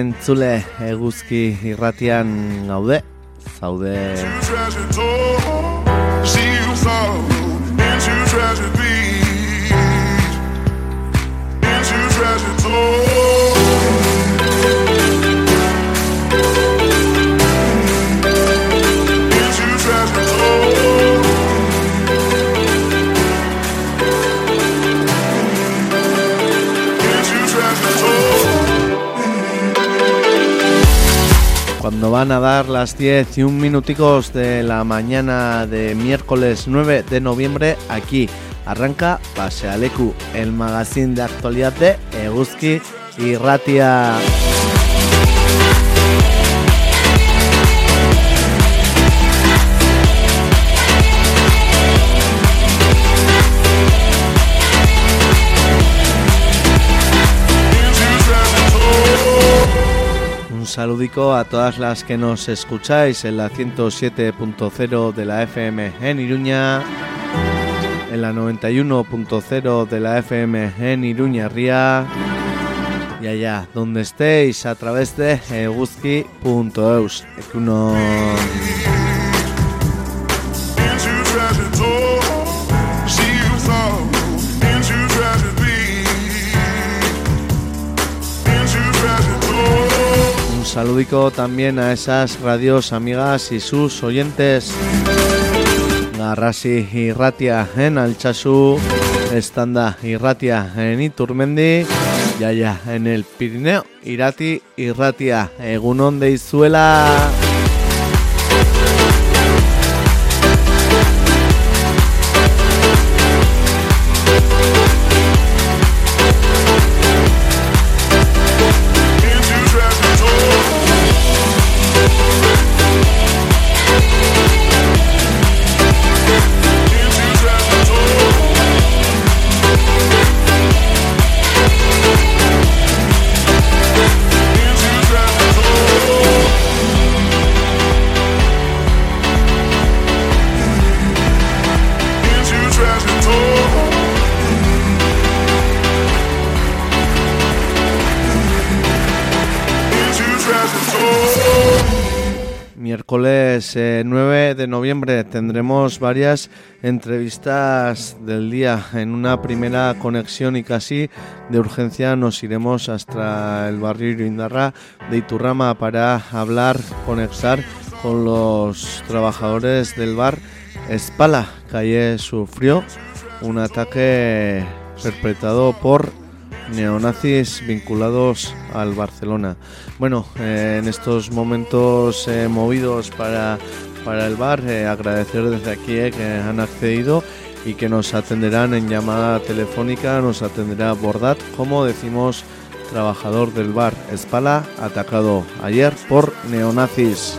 Entzule eguzki irratian gaude, zaude... Cuando van a dar las 10 y un minuticos de la mañana de miércoles 9 de noviembre, aquí arranca Pasealeku, el magazine de actualidad de Eguzki y Ratia. Saludico a todas las que nos escucháis en la 107.0 de la FM en Iruña, en la 91.0 de la FM en Iruña Ría y allá donde estéis a través de eguzki.eus. saludico también a esas radios amigas y sus oyentes. Garrasi Irratia en Alchazu, Estanda Irratia en Iturmendi, Yaya en el Pirineo, Irati Irratia, Egunon de Izuela. Miércoles eh, 9 de noviembre tendremos varias entrevistas del día. En una primera conexión y casi de urgencia nos iremos hasta el barrio Irindarra de Iturrama para hablar, conectar con los trabajadores del bar Espala, ayer sufrió un ataque perpetrado por neonazis vinculados al Barcelona. Bueno, eh, en estos momentos eh, movidos para, para el bar, eh, agradecer desde aquí que han accedido y que nos atenderán en llamada telefónica, nos atenderá Bordat, como decimos, trabajador del bar Espala, atacado ayer por neonazis.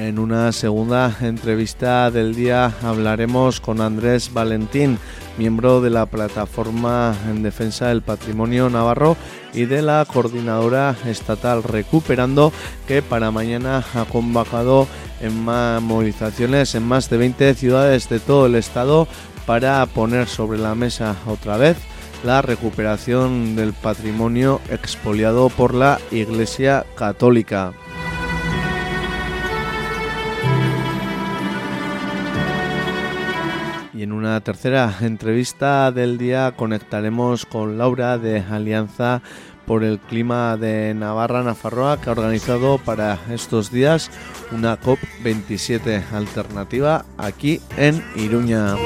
En una segunda entrevista del día hablaremos con Andrés Valentín, miembro de la plataforma en defensa del patrimonio navarro y de la coordinadora estatal Recuperando, que para mañana ha convocado en movilizaciones en más de 20 ciudades de todo el estado para poner sobre la mesa otra vez la recuperación del patrimonio expoliado por la Iglesia Católica. Una tercera entrevista del día conectaremos con Laura de Alianza por el Clima de Navarra Nafarroa que ha organizado para estos días una COP27 alternativa aquí en Iruña.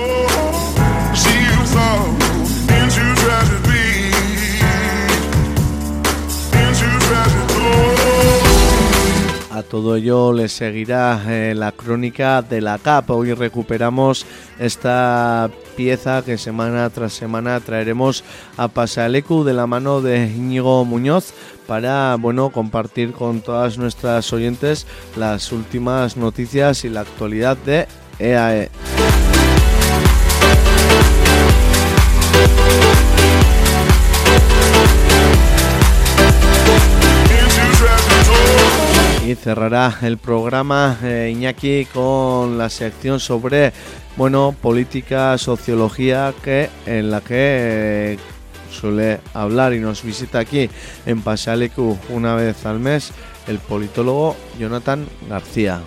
A todo ello le seguirá eh, la crónica de la CAP. Hoy recuperamos esta pieza que semana tras semana traeremos a Pasalecu de la mano de Íñigo Muñoz para bueno compartir con todas nuestras oyentes las últimas noticias y la actualidad de EAE. Y cerrará el programa eh, Iñaki con la sección sobre bueno política, sociología, que en la que eh, suele hablar y nos visita aquí en Pasealecu una vez al mes el politólogo Jonathan García.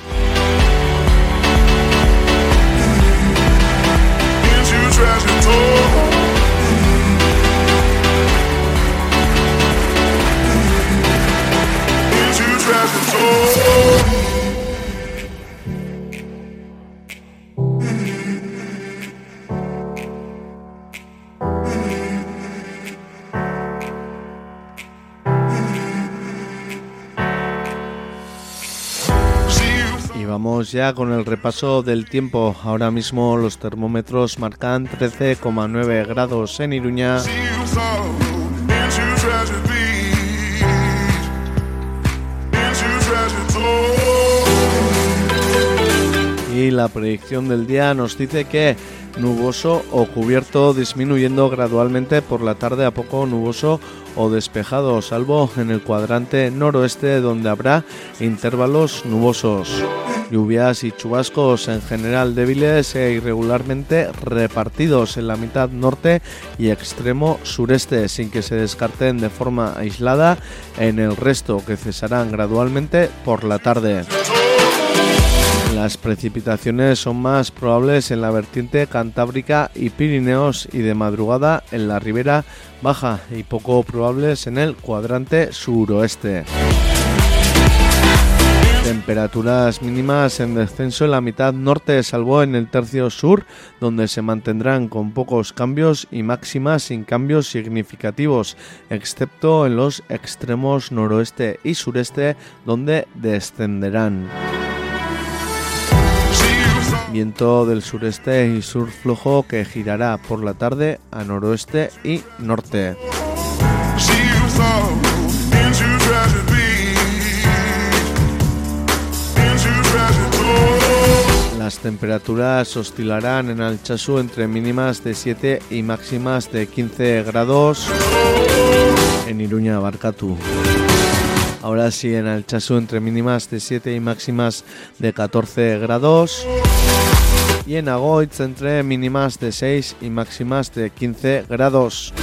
Ya con el repaso del tiempo. Ahora mismo los termómetros marcan 13,9 grados en Iruña. Y la predicción del día nos dice que nuboso o cubierto disminuyendo gradualmente por la tarde a poco nuboso o despejado, salvo en el cuadrante noroeste donde habrá intervalos nubosos. Lluvias y chubascos en general débiles e irregularmente repartidos en la mitad norte y extremo sureste, sin que se descarten de forma aislada en el resto, que cesarán gradualmente por la tarde. Las precipitaciones son más probables en la vertiente cantábrica y Pirineos y de madrugada en la ribera baja y poco probables en el cuadrante suroeste. Temperaturas mínimas en descenso en la mitad norte, salvo en el tercio sur, donde se mantendrán con pocos cambios y máximas sin cambios significativos, excepto en los extremos noroeste y sureste, donde descenderán. Viento del sureste y sur flojo que girará por la tarde a noroeste y norte. Las temperaturas oscilarán en Alchazú entre mínimas de 7 y máximas de 15 grados en Iruña, Barcatu. Ahora sí, en Alchazú entre mínimas de 7 y máximas de 14 grados. Y en Agoitz entre mínimas de 6 y máximas de 15 grados.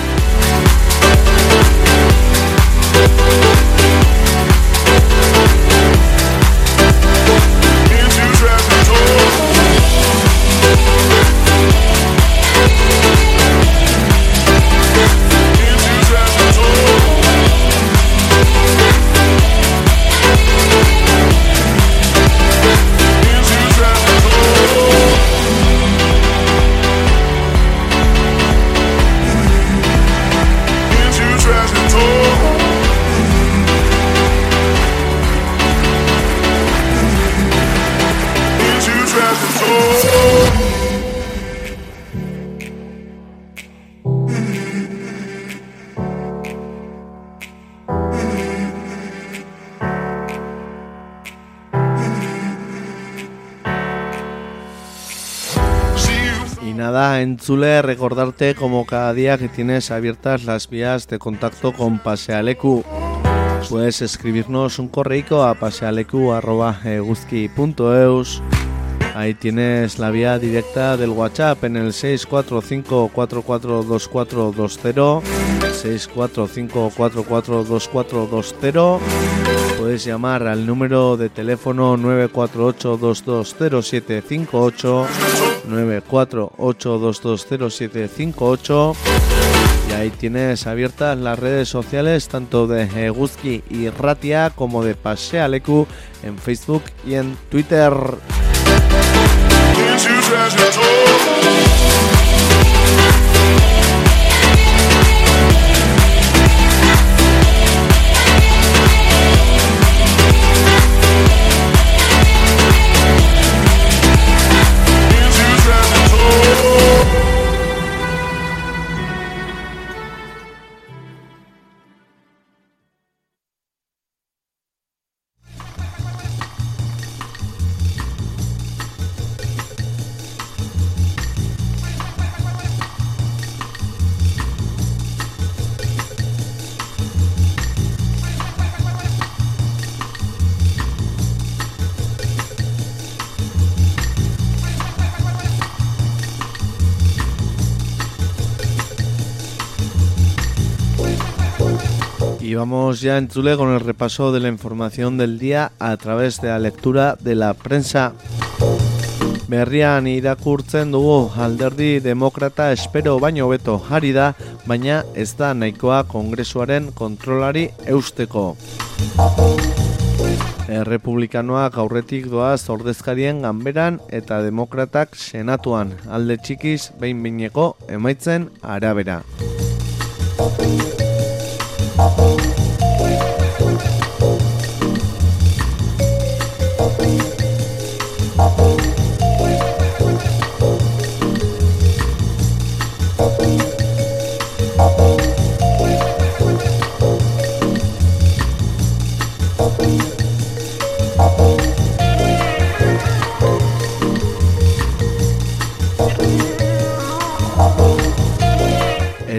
Zule, recordarte como cada día que tienes abiertas las vías de contacto con Pasealecu. Puedes escribirnos un correo a pasealecu.eus. Ahí tienes la vía directa del WhatsApp en el 645 442420 645 442420 Puedes llamar al número de teléfono 948 220758 948220758 y ahí tienes abiertas las redes sociales tanto de Eguzki y Ratia como de Pasealeku en Facebook y en Twitter. Vamos ya en Tule con el repaso de la información del día a través de la lectura de la prensa. Berrian irakurtzen dugu alderdi demokrata espero baino beto ari da, baina ez da nahikoa kongresuaren kontrolari eusteko. Errepublikanoak aurretik doaz ordezkarien ganberan eta demokratak senatuan alde txikiz behin bineko emaitzen arabera. Thank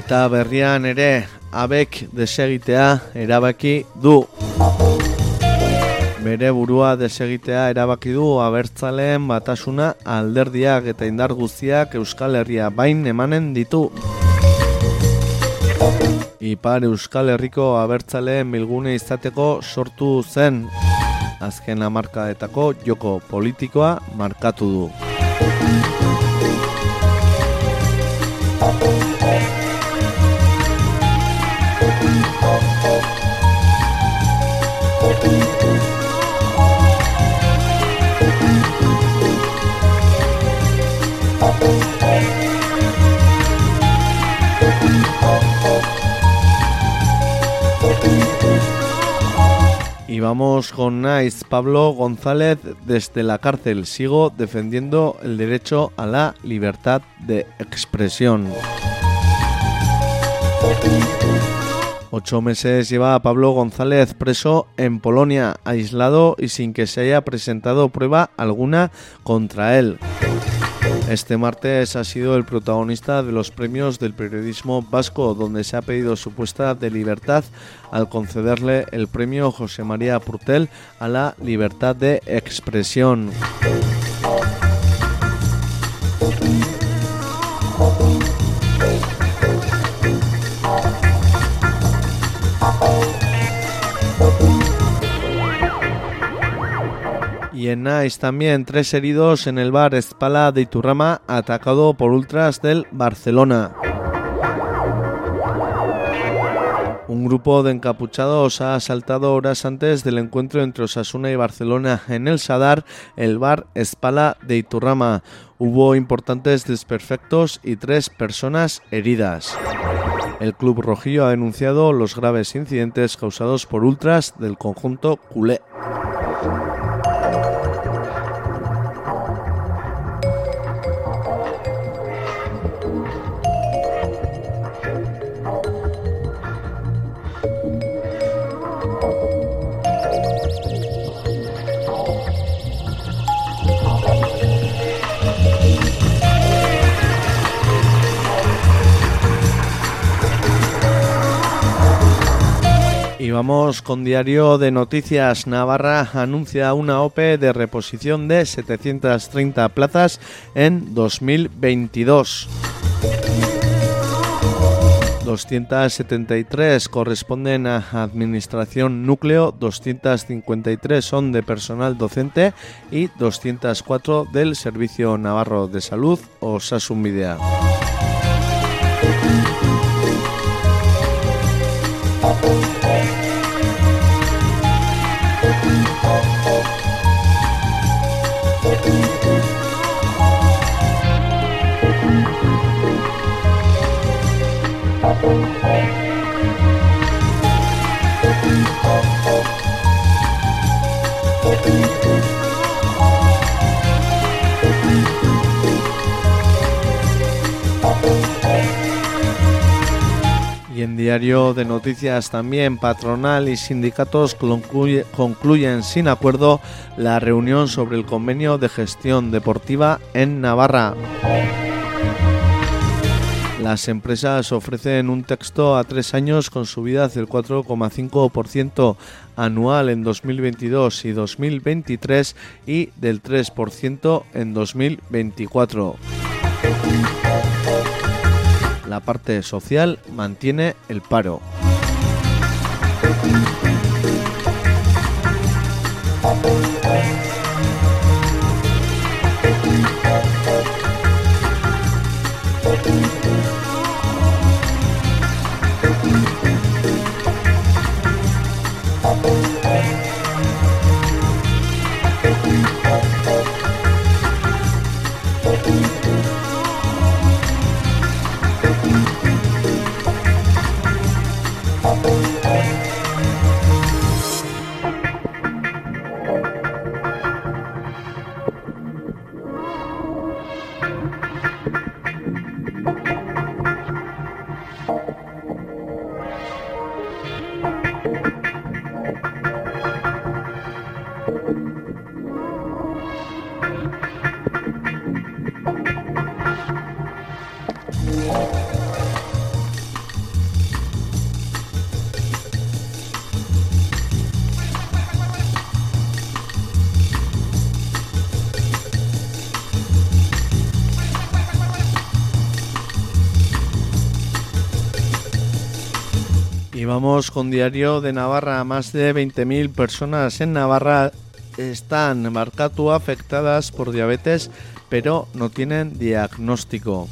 Eta berrian ere abek desegitea erabaki du. Bere burua desegitea erabaki du abertzaleen batasuna alderdiak eta indar guztiak Euskal Herria bain emanen ditu. Ipar Euskal Herriko abertzaleen milgune izateko sortu zen azken amarkadetako joko politikoa markatu du. Y vamos con Nice, Pablo González desde la cárcel. Sigo defendiendo el derecho a la libertad de expresión. Ocho meses lleva Pablo González preso en Polonia, aislado y sin que se haya presentado prueba alguna contra él. Este martes ha sido el protagonista de los premios del periodismo vasco, donde se ha pedido su puesta de libertad al concederle el premio José María Purtel a la libertad de expresión. Y en Nice también tres heridos en el bar Espala de Iturrama atacado por ultras del Barcelona. Un grupo de encapuchados ha asaltado horas antes del encuentro entre Osasuna y Barcelona en el Sadar, el bar Espala de Iturrama. Hubo importantes desperfectos y tres personas heridas. El club rojillo ha denunciado los graves incidentes causados por ultras del conjunto culé. Vamos con Diario de Noticias. Navarra anuncia una OPE de reposición de 730 plazas en 2022. 273 corresponden a Administración Núcleo, 253 son de personal docente y 204 del Servicio Navarro de Salud o Sasumidea. Y en Diario de Noticias también patronal y sindicatos concluye- concluyen sin acuerdo la reunión sobre el convenio de gestión deportiva en Navarra. Las empresas ofrecen un texto a tres años con subidas del 4,5% anual en 2022 y 2023 y del 3% en 2024. La parte social mantiene el paro. Con Diario de Navarra. Más de 20.000 personas en Navarra están marcatu afectadas por diabetes, pero no tienen diagnóstico.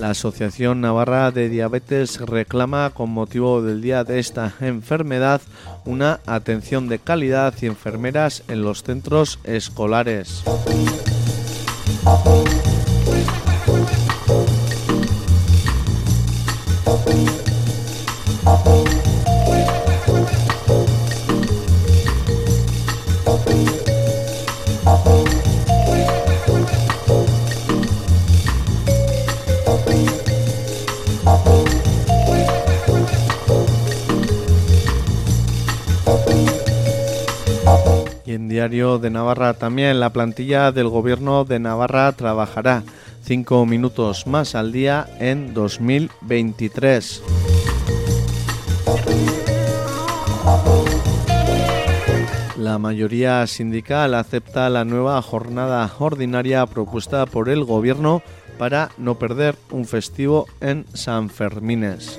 La Asociación Navarra de Diabetes reclama, con motivo del día de esta enfermedad, una atención de calidad y enfermeras en los centros escolares. De Navarra también la plantilla del gobierno de Navarra trabajará cinco minutos más al día en 2023. La mayoría sindical acepta la nueva jornada ordinaria propuesta por el gobierno para no perder un festivo en San Fermines.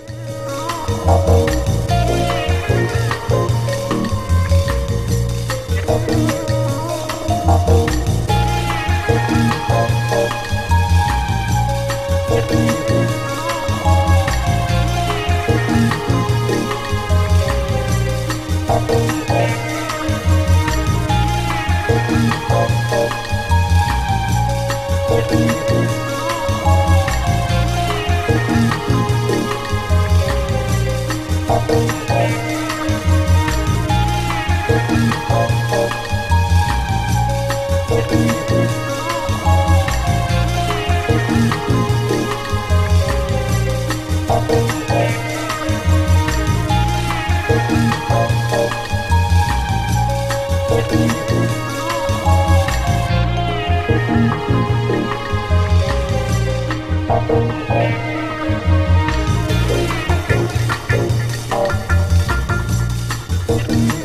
Thank you.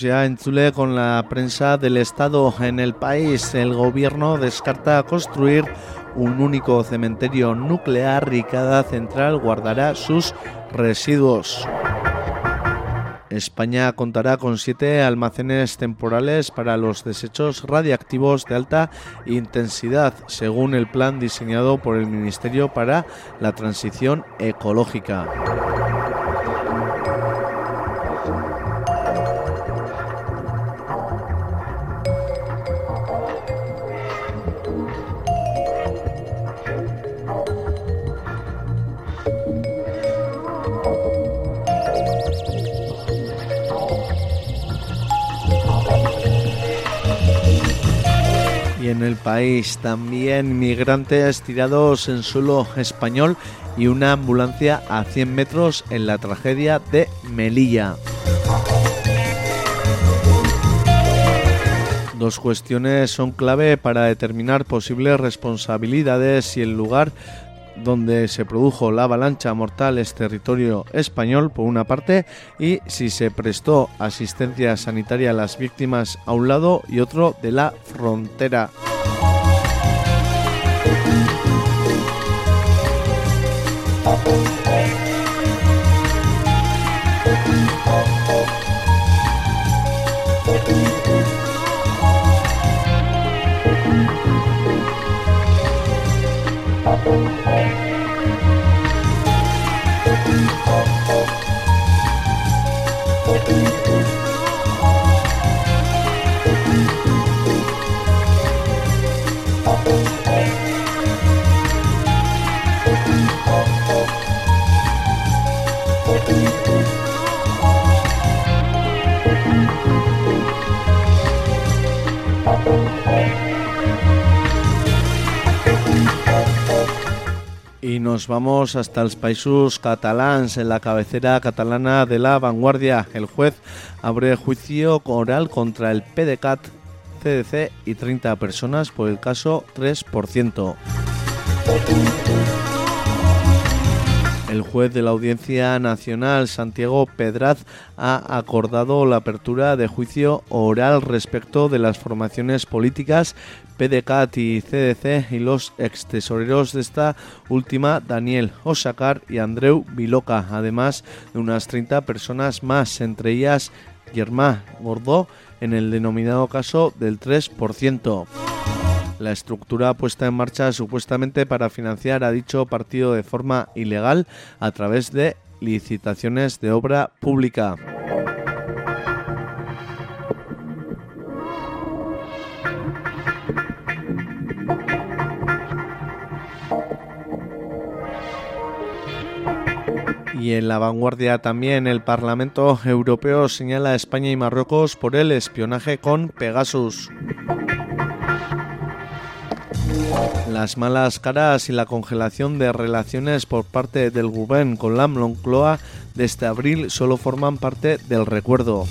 Ya en Chile con la prensa del Estado en el país. El gobierno descarta construir un único cementerio nuclear y cada central guardará sus residuos. España contará con siete almacenes temporales para los desechos radiactivos de alta intensidad, según el plan diseñado por el Ministerio para la Transición Ecológica. El país. También migrantes tirados en suelo español y una ambulancia a 100 metros en la tragedia de Melilla. Dos cuestiones son clave para determinar posibles responsabilidades y el lugar donde se produjo la avalancha mortal es territorio español por una parte y si se prestó asistencia sanitaria a las víctimas a un lado y otro de la frontera. Y nos vamos hasta los países catalans, en la cabecera catalana de la vanguardia. El juez abre juicio oral contra el PDCAT, CDC y 30 personas por el caso 3%. El juez de la Audiencia Nacional, Santiago Pedraz, ha acordado la apertura de juicio oral respecto de las formaciones políticas PDCAT y CDC y los ex tesoreros de esta última, Daniel Osakar y Andreu Viloca, además de unas 30 personas más, entre ellas Germán Gordó, en el denominado caso del 3% la estructura puesta en marcha supuestamente para financiar a dicho partido de forma ilegal a través de licitaciones de obra pública. Y en la vanguardia también el Parlamento Europeo señala a España y Marruecos por el espionaje con Pegasus. Las malas caras y la congelación de relaciones por parte del gobierno con la Moncloa desde abril solo forman parte del recuerdo.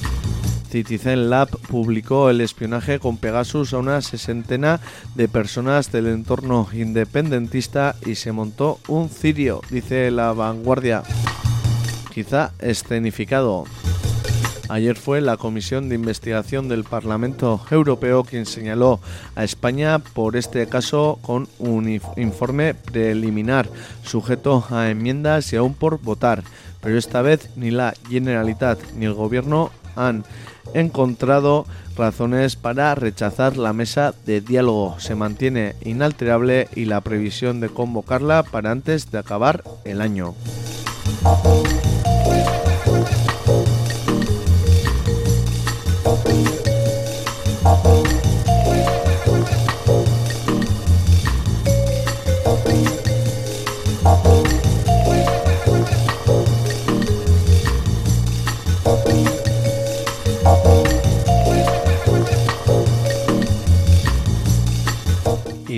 Citizen Lab publicó el espionaje con Pegasus a una sesentena de personas del entorno independentista y se montó un cirio, dice la vanguardia. Quizá escenificado. Ayer fue la Comisión de Investigación del Parlamento Europeo quien señaló a España por este caso con un informe preliminar sujeto a enmiendas y aún por votar. Pero esta vez ni la Generalitat ni el Gobierno han encontrado razones para rechazar la mesa de diálogo. Se mantiene inalterable y la previsión de convocarla para antes de acabar el año.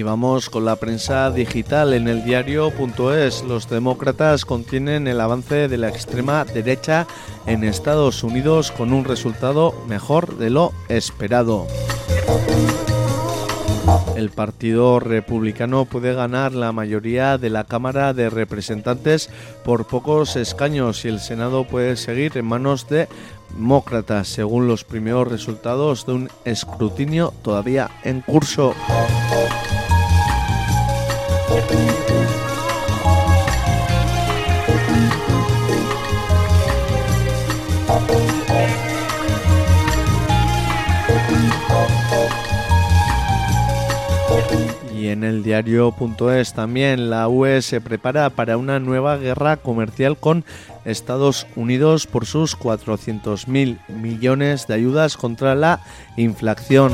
Vamos con la prensa digital en el diario.es. Los demócratas contienen el avance de la extrema derecha en Estados Unidos con un resultado mejor de lo esperado. El Partido Republicano puede ganar la mayoría de la Cámara de Representantes por pocos escaños y el Senado puede seguir en manos de demócratas según los primeros resultados de un escrutinio todavía en curso. Y en el diario.es también la UE se prepara para una nueva guerra comercial con Estados Unidos por sus 400.000 millones de ayudas contra la inflación.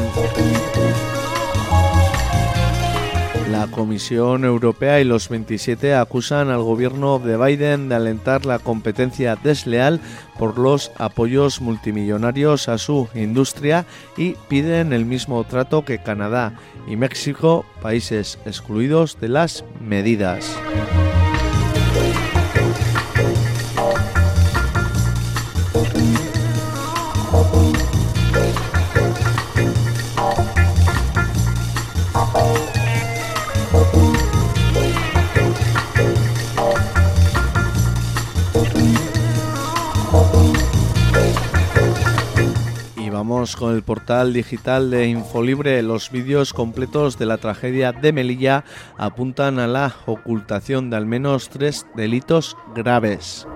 La Comisión Europea y los 27 acusan al gobierno de Biden de alentar la competencia desleal por los apoyos multimillonarios a su industria y piden el mismo trato que Canadá y México, países excluidos de las medidas. Con el portal digital de Infolibre. Los vídeos completos de la tragedia de Melilla apuntan a la ocultación de al menos tres delitos graves.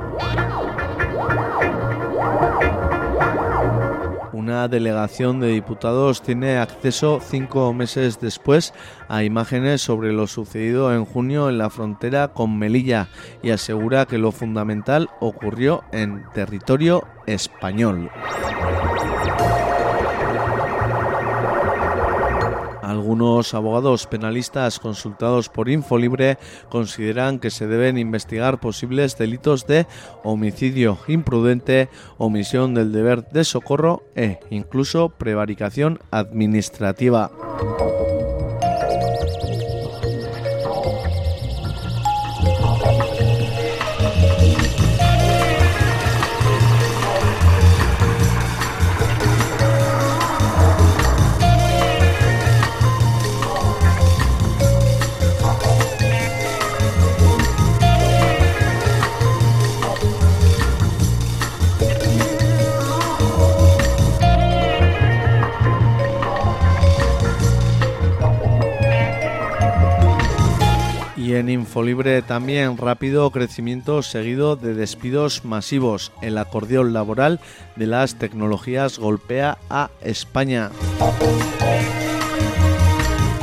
Una delegación de diputados tiene acceso cinco meses después a imágenes sobre lo sucedido en junio en la frontera con Melilla y asegura que lo fundamental ocurrió en territorio español. Algunos abogados penalistas consultados por Infolibre consideran que se deben investigar posibles delitos de homicidio imprudente, omisión del deber de socorro e incluso prevaricación administrativa. Infolibre también rápido crecimiento seguido de despidos masivos. El acordeón laboral de las tecnologías golpea a España.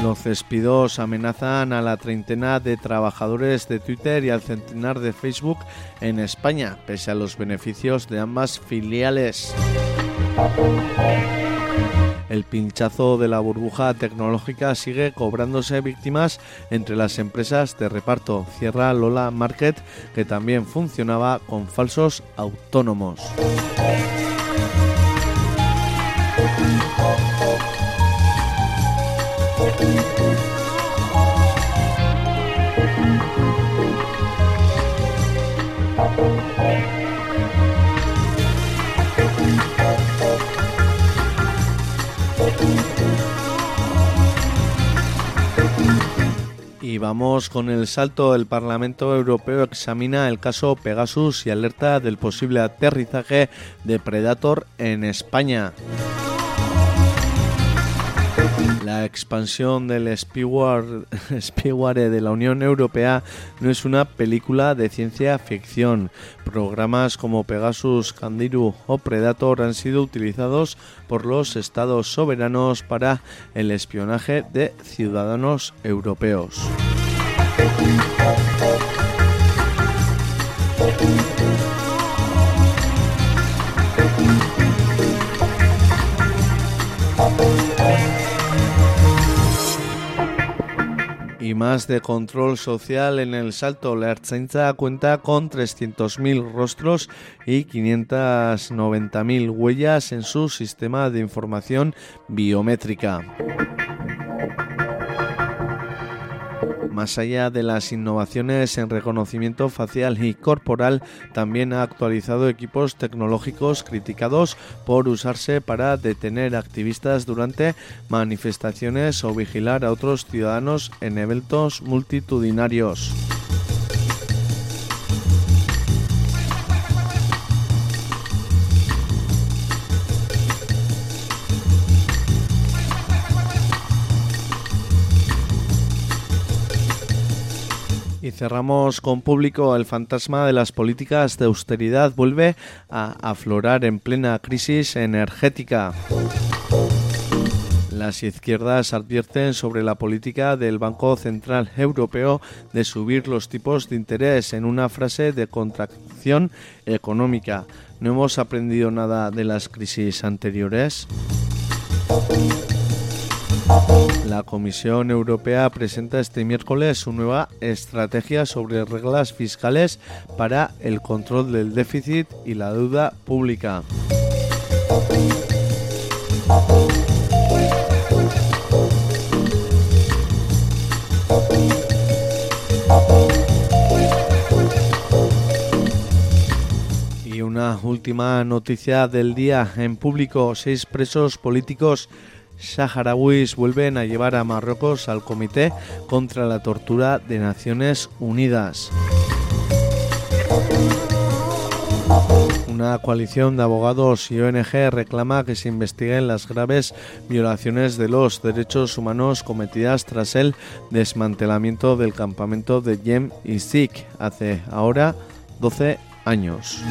Los despidos amenazan a la treintena de trabajadores de Twitter y al centenar de Facebook en España, pese a los beneficios de ambas filiales. El pinchazo de la burbuja tecnológica sigue cobrándose víctimas entre las empresas de reparto. Cierra Lola Market, que también funcionaba con falsos autónomos. Y vamos con el salto. El Parlamento Europeo examina el caso Pegasus y alerta del posible aterrizaje de Predator en España. La expansión del spyware, de la Unión Europea no es una película de ciencia ficción. Programas como Pegasus, Candiru o Predator han sido utilizados por los estados soberanos para el espionaje de ciudadanos europeos. Y más de control social en el Salto. La Ertzaintza cuenta con 300.000 rostros y 590.000 huellas en su sistema de información biométrica. Más allá de las innovaciones en reconocimiento facial y corporal, también ha actualizado equipos tecnológicos criticados por usarse para detener activistas durante manifestaciones o vigilar a otros ciudadanos en eventos multitudinarios. Y cerramos con público. El fantasma de las políticas de austeridad vuelve a aflorar en plena crisis energética. Las izquierdas advierten sobre la política del Banco Central Europeo de subir los tipos de interés en una frase de contracción económica. ¿No hemos aprendido nada de las crisis anteriores? La Comisión Europea presenta este miércoles su nueva estrategia sobre reglas fiscales para el control del déficit y la deuda pública. Y una última noticia del día en público, seis presos políticos saharauis vuelven a llevar a Marruecos al Comité contra la Tortura de Naciones Unidas. Una coalición de abogados y ONG reclama que se investiguen las graves violaciones de los derechos humanos cometidas tras el desmantelamiento del campamento de Yem y hace ahora 12 años.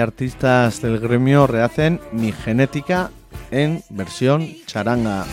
Artistas del gremio rehacen Mi Genética en versión charanga.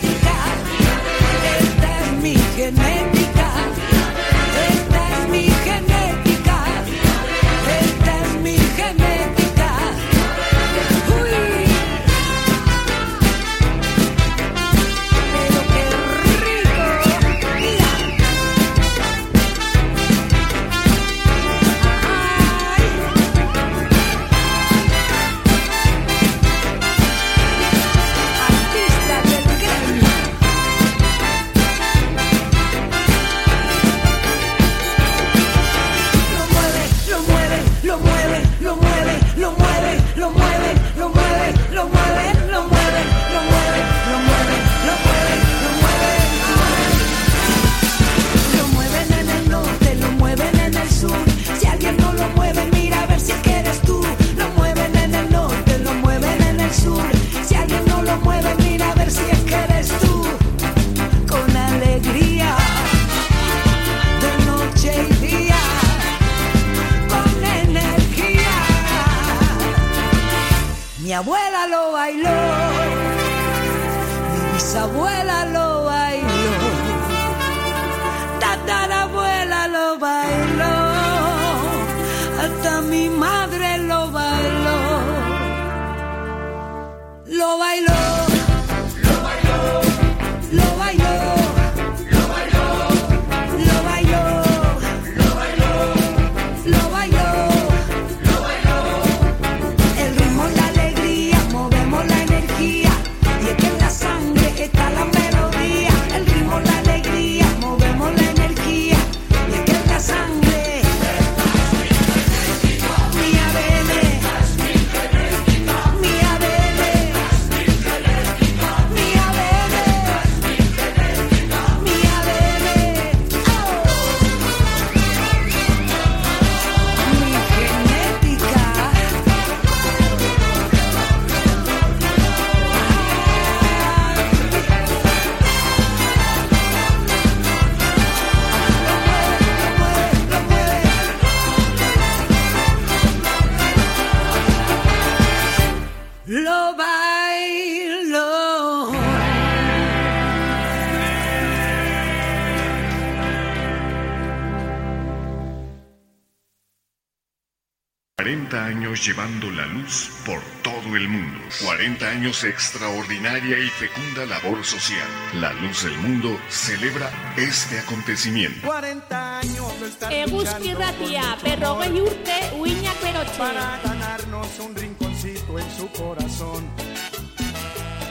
Llevando la luz por todo el mundo. 40 años de extraordinaria y fecunda labor social. La Luz del Mundo celebra este acontecimiento. 40 años Eguzki ratia, berrogei urte, uiñak berotxe. Para ganarnos un rinconcito en su corazón.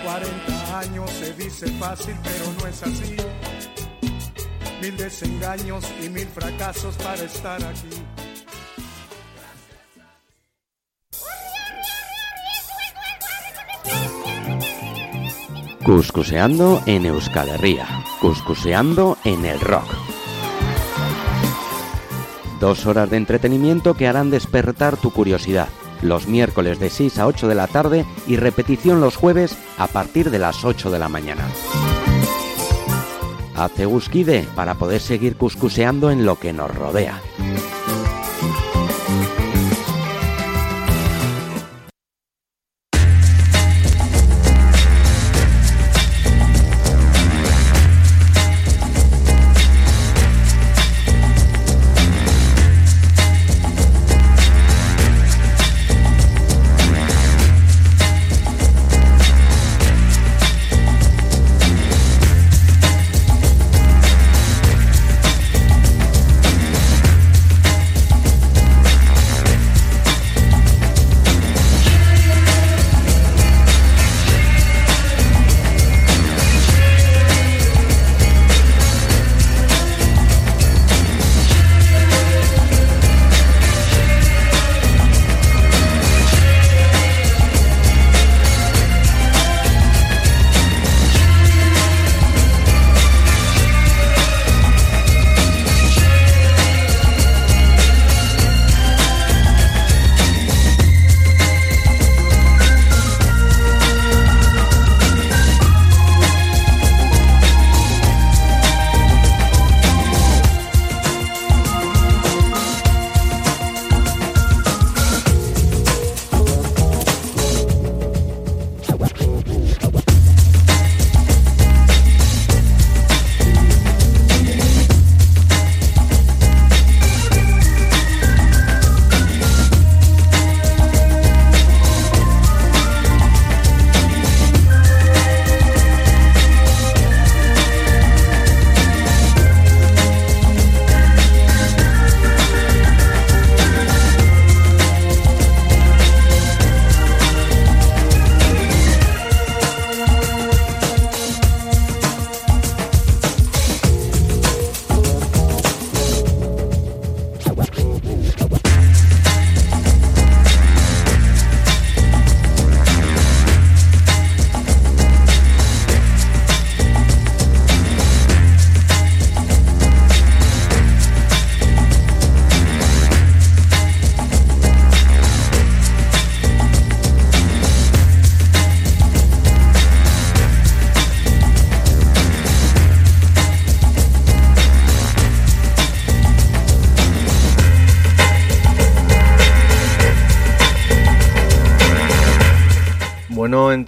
40 años se dice fácil, pero no es así. Mil desengaños y mil fracasos para estar aquí. Cuscuseando en Euskal Herria, cuscuseando en el rock. Dos horas de entretenimiento que harán despertar tu curiosidad. Los miércoles de 6 a 8 de la tarde y repetición los jueves a partir de las 8 de la mañana. Hace Gusquide para poder seguir cuscuseando en lo que nos rodea.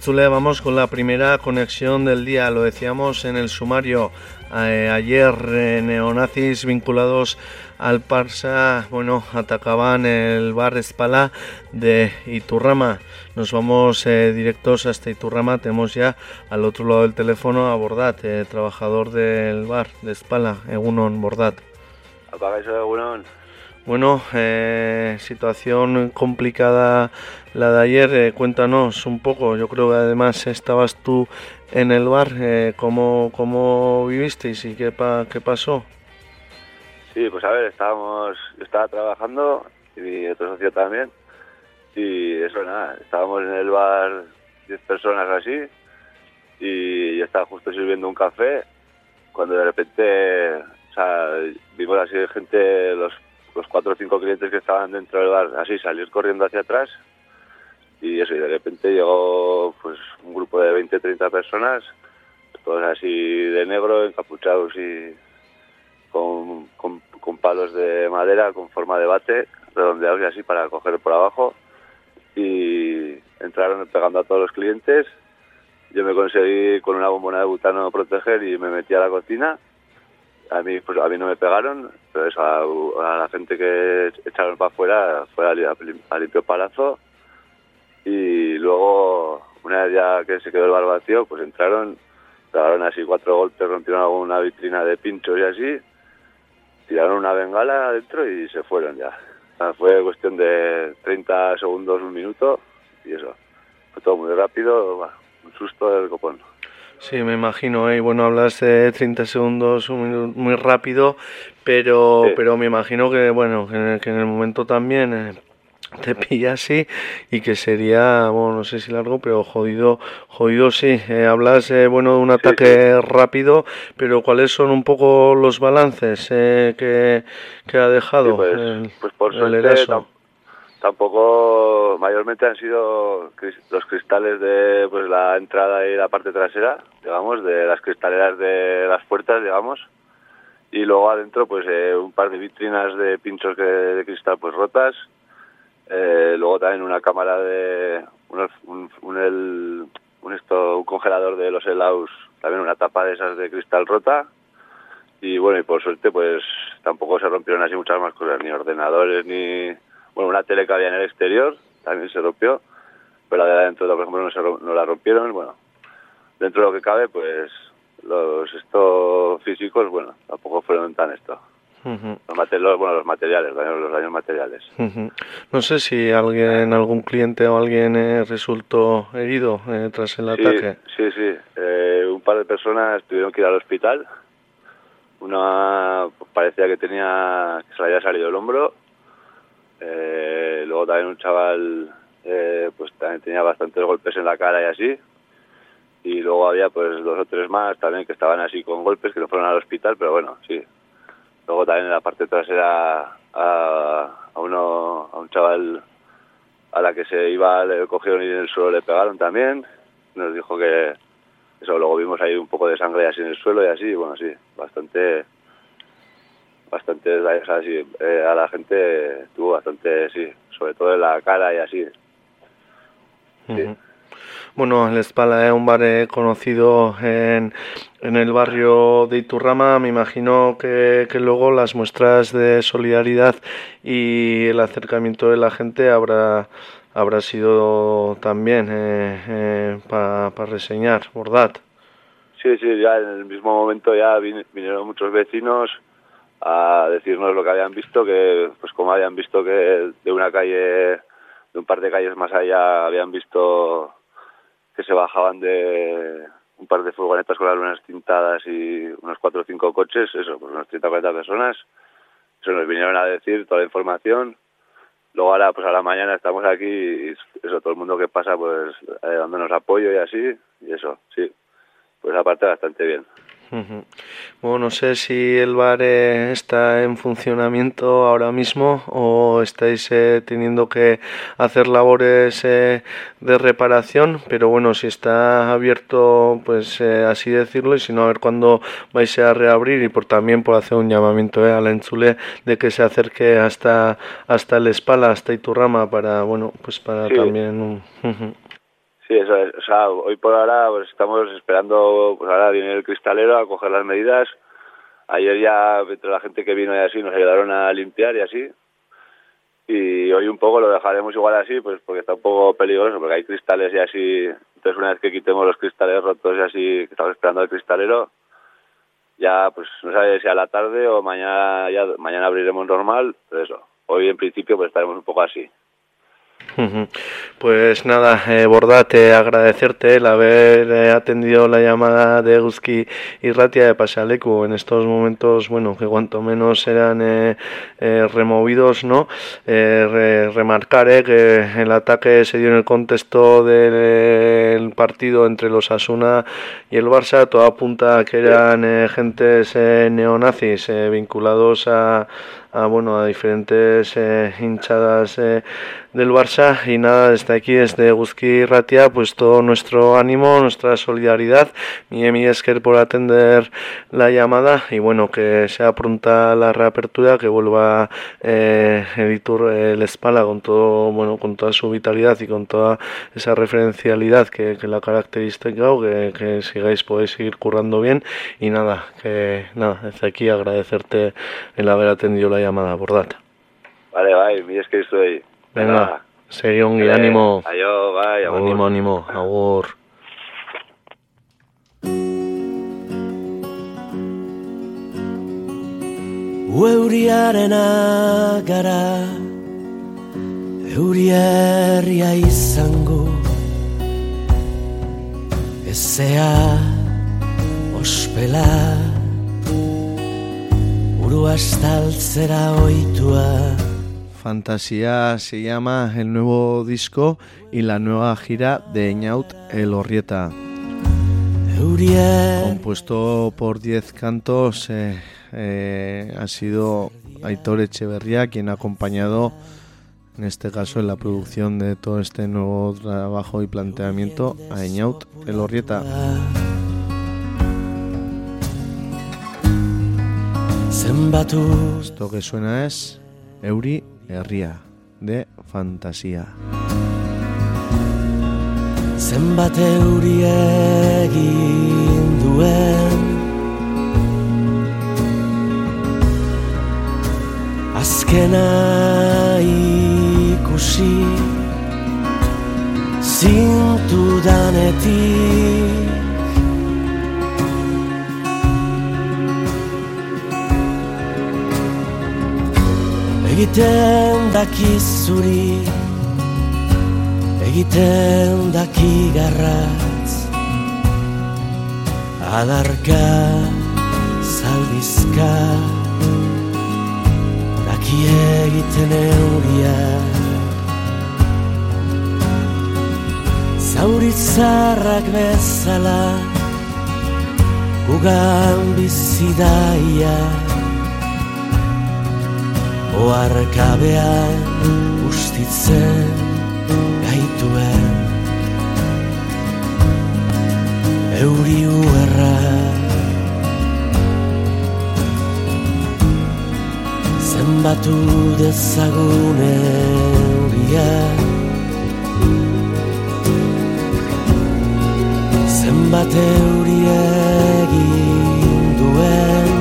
Zule, vamos con la primera conexión del día. Lo decíamos en el sumario eh, ayer, eh, neonazis vinculados al Parsa, bueno, atacaban el bar Espala de Iturrama. Nos vamos eh, directos hasta Iturrama. Tenemos ya al otro lado del teléfono a Bordat, trabajador del bar de Espala, Egunon Bordat. Egunon. Bueno, situación complicada la de ayer, eh, cuéntanos un poco. Yo creo que además estabas tú en el bar. Eh, ¿cómo, ¿Cómo vivisteis y qué, qué pasó? Sí, pues a ver, estábamos, yo estaba trabajando y mi otro socio también. Y eso nada, estábamos en el bar 10 personas así y yo estaba justo sirviendo un café cuando de repente, o sea, vimos así gente, los, los cuatro o cinco clientes que estaban dentro del bar, así salir corriendo hacia atrás y eso, y de repente llegó pues un grupo de 20, 30 personas, todos así de negro, encapuchados y con, con, palos de madera con forma de bate, redondeados y así para coger por abajo. Y entraron pegando a todos los clientes. Yo me conseguí con una bombona de butano proteger y me metí a la cocina. A mí, pues, a mí no me pegaron, pero eso, a, la gente que echaron para afuera fue a, a limpio palazo. Y luego una vez ya que se quedó el bar vacío pues entraron pegaron así cuatro golpes rompieron alguna vitrina de pinchos y así tiraron una bengala adentro y se fueron ya. Fue cuestión de 30 segundos un minuto y eso. Fue todo muy rápido un susto del copón Sí, me imagino, ¿eh? bueno, hablas de 30 segundos muy rápido, pero, pero me imagino que, bueno, que en, el, momento también eh, te pilla así y que sería, bueno, no sé si largo, pero jodido, jodido sí. Eh, hablas, eh, bueno, de un ataque rápido, pero ¿cuáles son un poco los balances eh, que, que, ha dejado pues, el, pues por suerte tampoco, mayormente han sido los cristales de pues la entrada y la parte trasera, digamos, de las cristaleras de las puertas, digamos, y luego adentro pues un par de vitrinas de pinchos de cristal pues rotas eh, luego también una cámara de un, un, el, un, esto, un congelador de los helados, también una tapa de esas de cristal rota. Y bueno, y por suerte pues tampoco se rompieron así muchas más cosas, ni ordenadores, ni... Bueno, una tele que había en el exterior también se rompió, pero la de adentro, por ejemplo, no, se, no la rompieron. Bueno, dentro de lo que cabe, pues los estos físicos, bueno, tampoco fueron tan esto los, bueno, los materiales, los daños materiales. No sé si alguien, algún cliente o alguien eh, resultó herido eh, tras el ataque. Sí, sí. Eh, un par de personas tuvieron que ir al hospital. Una parecía que tenía que se le había salido el hombro. Luego también un chaval, pues también tenía bastantes golpes en la cara y así. Y luego había pues dos o tres más también que estaban así con golpes que no fueron al hospital, pero bueno, sí, Luego también en la parte trasera a, a uno, a un chaval a la que se iba, le cogieron y en el suelo le pegaron también. Nos dijo que eso, luego vimos ahí un poco de sangre así en el suelo y así, bueno, sí, bastante, bastante, así, eh, a la gente tuvo bastante, sí, sobre todo en la cara y así. Sí. Bueno, el Espala es un bar eh, conocido en, en, el barrio de Iturrama. Me imagino que, que, luego las muestras de solidaridad y el acercamiento de la gente habrá, habrá sido también eh, eh, para reseñar, ¿verdad? Sí, sí, ya en el mismo momento ya vinieron muchos vecinos a decirnos lo que habían visto, que pues como habían visto que de una calle, de un par de calles más allá habían visto que se bajaban de un par de furgonetas con las lunas tintadas y unos cuatro o cinco coches, eso, pues unos 30 o 40 personas. Eso nos vinieron a decir toda la información. Luego ahora, pues a la mañana estamos aquí y eso, todo el mundo que pasa, pues eh, dándonos apoyo y así, y eso, sí. Pues aparte bastante bien. Bueno, no sé si el bar eh, está en funcionamiento ahora mismo o estáis eh, teniendo que hacer labores eh, de reparación, pero bueno, si está abierto, pues así decirlo, y si no, a ver cuándo vais a reabrir y por también por hacer un llamamiento a la Enchule de que se acerque hasta hasta el Espala, hasta Iturrama para, bueno, pues para también un... Sí, eso es. O sea, hoy por ahora pues, estamos esperando, pues ahora viene el cristalero a coger las medidas. Ayer ya, entre la gente que vino y así, nos ayudaron a limpiar y así. Y hoy un poco lo dejaremos igual así, pues porque está un poco peligroso, porque hay cristales y así. Entonces, una vez que quitemos los cristales rotos y así, que estamos esperando al cristalero, ya, pues no sé si a la tarde o mañana, ya, mañana abriremos normal, pero eso. Hoy en principio pues estaremos un poco así. Pues nada, eh, Bordate, agradecerte el haber eh, atendido la llamada de Euski y Ratia de Pasalecu. En estos momentos, bueno, que cuanto menos eran eh, eh removidos, ¿no? Re remarcar que el ataque se dio en el contexto del partido entre los Asuna y el Barça, todo apunta a que eran gentes neonazis vinculados a a bueno a diferentes eh, hinchadas eh, del Barça. Y nada desde aquí desde Guzki Ratia pues todo nuestro ánimo nuestra solidaridad. Mi Emi Esker por atender la llamada. Y bueno que sea pronta la reapertura que vuelva eh, Editor el Espala con todo bueno con toda su vitalidad y con toda esa referencialidad que, que la característica que, que sigáis podéis seguir currando bien. Y nada que nada desde aquí agradecerte el haber atendido la llamada, bordata. Vale, bai, mi esker zuei. Venga, segi ongi, vale, animo. Aio, bai, animo, animo, agur. Euriaren gara Euriarria izango Ezea Ospela buru astaltzera oitua Fantasía se llama el nuevo disco y la nueva gira de Ñaut El Orrieta. Compuesto por 10 cantos, eh, eh, ha sido Aitor Echeverría quien ha acompañado, en este caso en la producción de todo este nuevo trabajo y planteamiento, a Eñaut El Orrieta. Esto que suena es Euri Herria de Fantasía. Zenbat euri egin duen. Azkena ikusi Zintu danetik Egiten daki zuri Egiten daki garratz Adarka zaldizka Daki egiten euria. Zauritzarrak bezala Gugan bizidaia Oarkabean ustitzen gaituen. Euri uerra Zenbatu dezagun euria. Zenbat euri egin duen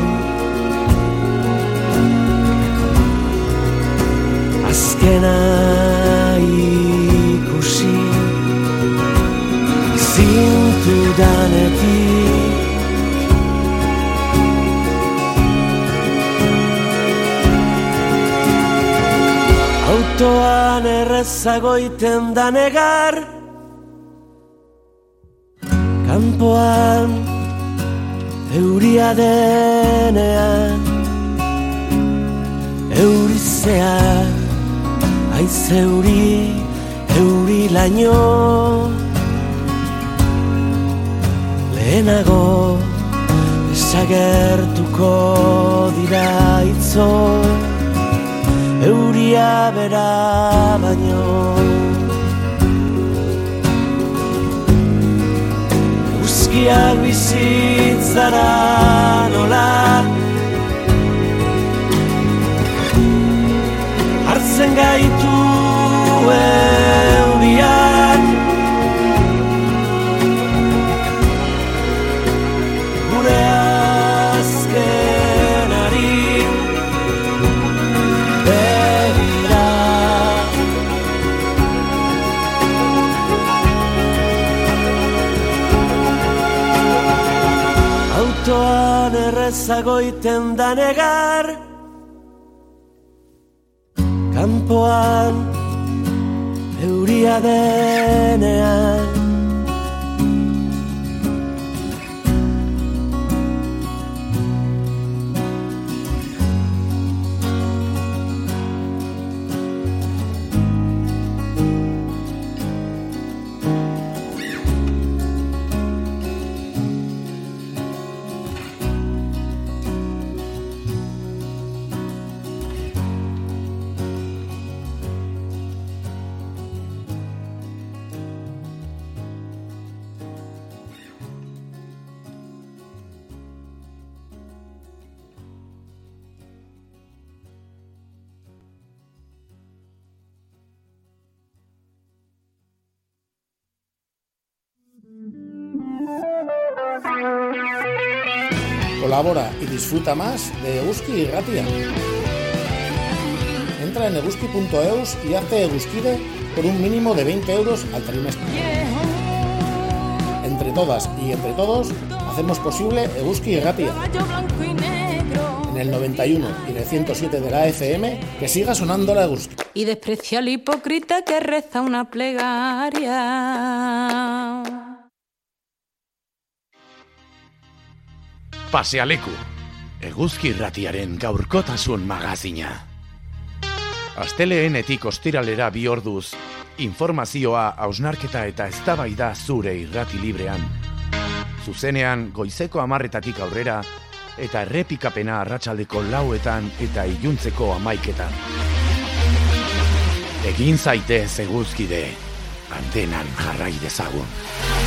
azkena ikusi zintu danetik. Autoan errezagoiten da negar Kanpoan euria denean Eurizean Aiz euri, euri laino. Lehenago esagertuko dira itzo. Euria bera baino. Euskiak bizitzara nola. Hartzen gaitu euriak Gure azkenari begira. Autoan errezagoiten da negar. Kanpoan Egia denean. Colabora y disfruta más de Eguski y Ratia. Entra en eguski.eus y hazte Eguskide por un mínimo de 20 euros al trimestre. Entre todas y entre todos hacemos posible Eguski y Ratia. En el 91 y en el 107 de la FM, que siga sonando la Eguski. Y desprecia al hipócrita que reza una plegaria. Pasealeku. Eguzki ratiaren gaurkotasun magazina. Asteleenetik ostiralera bi orduz, informazioa, hausnarketa eta eztabaida zure irrati librean. Zuzenean, goizeko amarretatik aurrera, eta errepikapena arratsaldeko lauetan eta iluntzeko amaiketan. Egin zaitez eguzkide, antenan jarrai dezagun.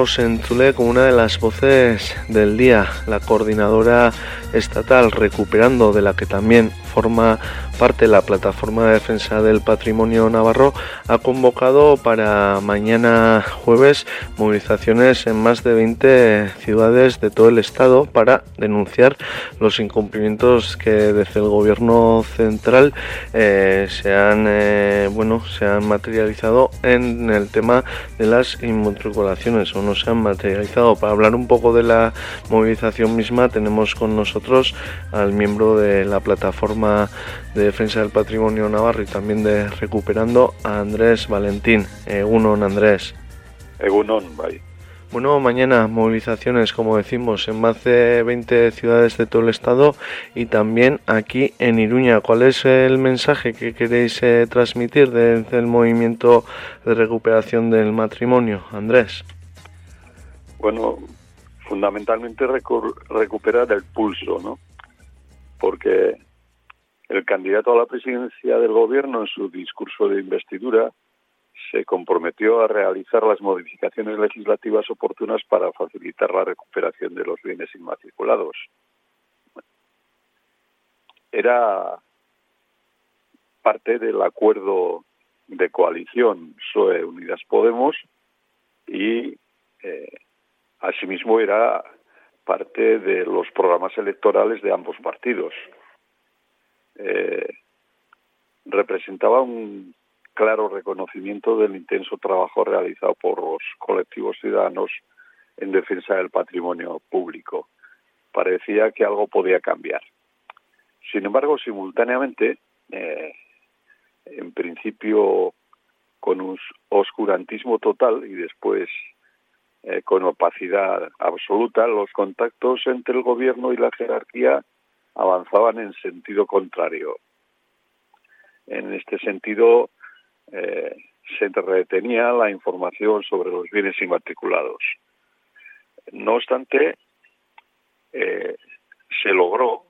En Zule con una de las voces del día, la coordinadora estatal Recuperando, de la que también forma parte de la plataforma de defensa del patrimonio navarro, ha convocado para mañana jueves movilizaciones en más de 20 ciudades de todo el estado para denunciar los incumplimientos que desde el gobierno central eh, se han eh, bueno se han materializado en el tema de las inmatriculaciones o no se han materializado. Para hablar un poco de la movilización misma tenemos con nosotros al miembro de la plataforma de defensa del patrimonio navarro y también de recuperando a Andrés Valentín. Egunon Andrés. Egunon, bye. Bueno, mañana movilizaciones, como decimos, en más de 20 ciudades de todo el estado y también aquí en Iruña. ¿Cuál es el mensaje que queréis eh, transmitir desde el movimiento de recuperación del matrimonio, Andrés? Bueno, fundamentalmente recuperar el pulso, ¿no? Porque el candidato a la presidencia del gobierno en su discurso de investidura se comprometió a realizar las modificaciones legislativas oportunas para facilitar la recuperación de los bienes inmatriculados. Era parte del acuerdo de coalición PSOE Unidas Podemos y eh, asimismo era parte de los programas electorales de ambos partidos eh, representaba un claro reconocimiento del intenso trabajo realizado por los colectivos ciudadanos en defensa del patrimonio público. Parecía que algo podía cambiar. Sin embargo, simultáneamente, eh, en principio con un oscurantismo total y después eh, con opacidad absoluta, los contactos entre el gobierno y la jerarquía avanzaban en sentido contrario. En este sentido, eh, se retenía la información sobre los bienes inmatriculados. No obstante, eh, se logró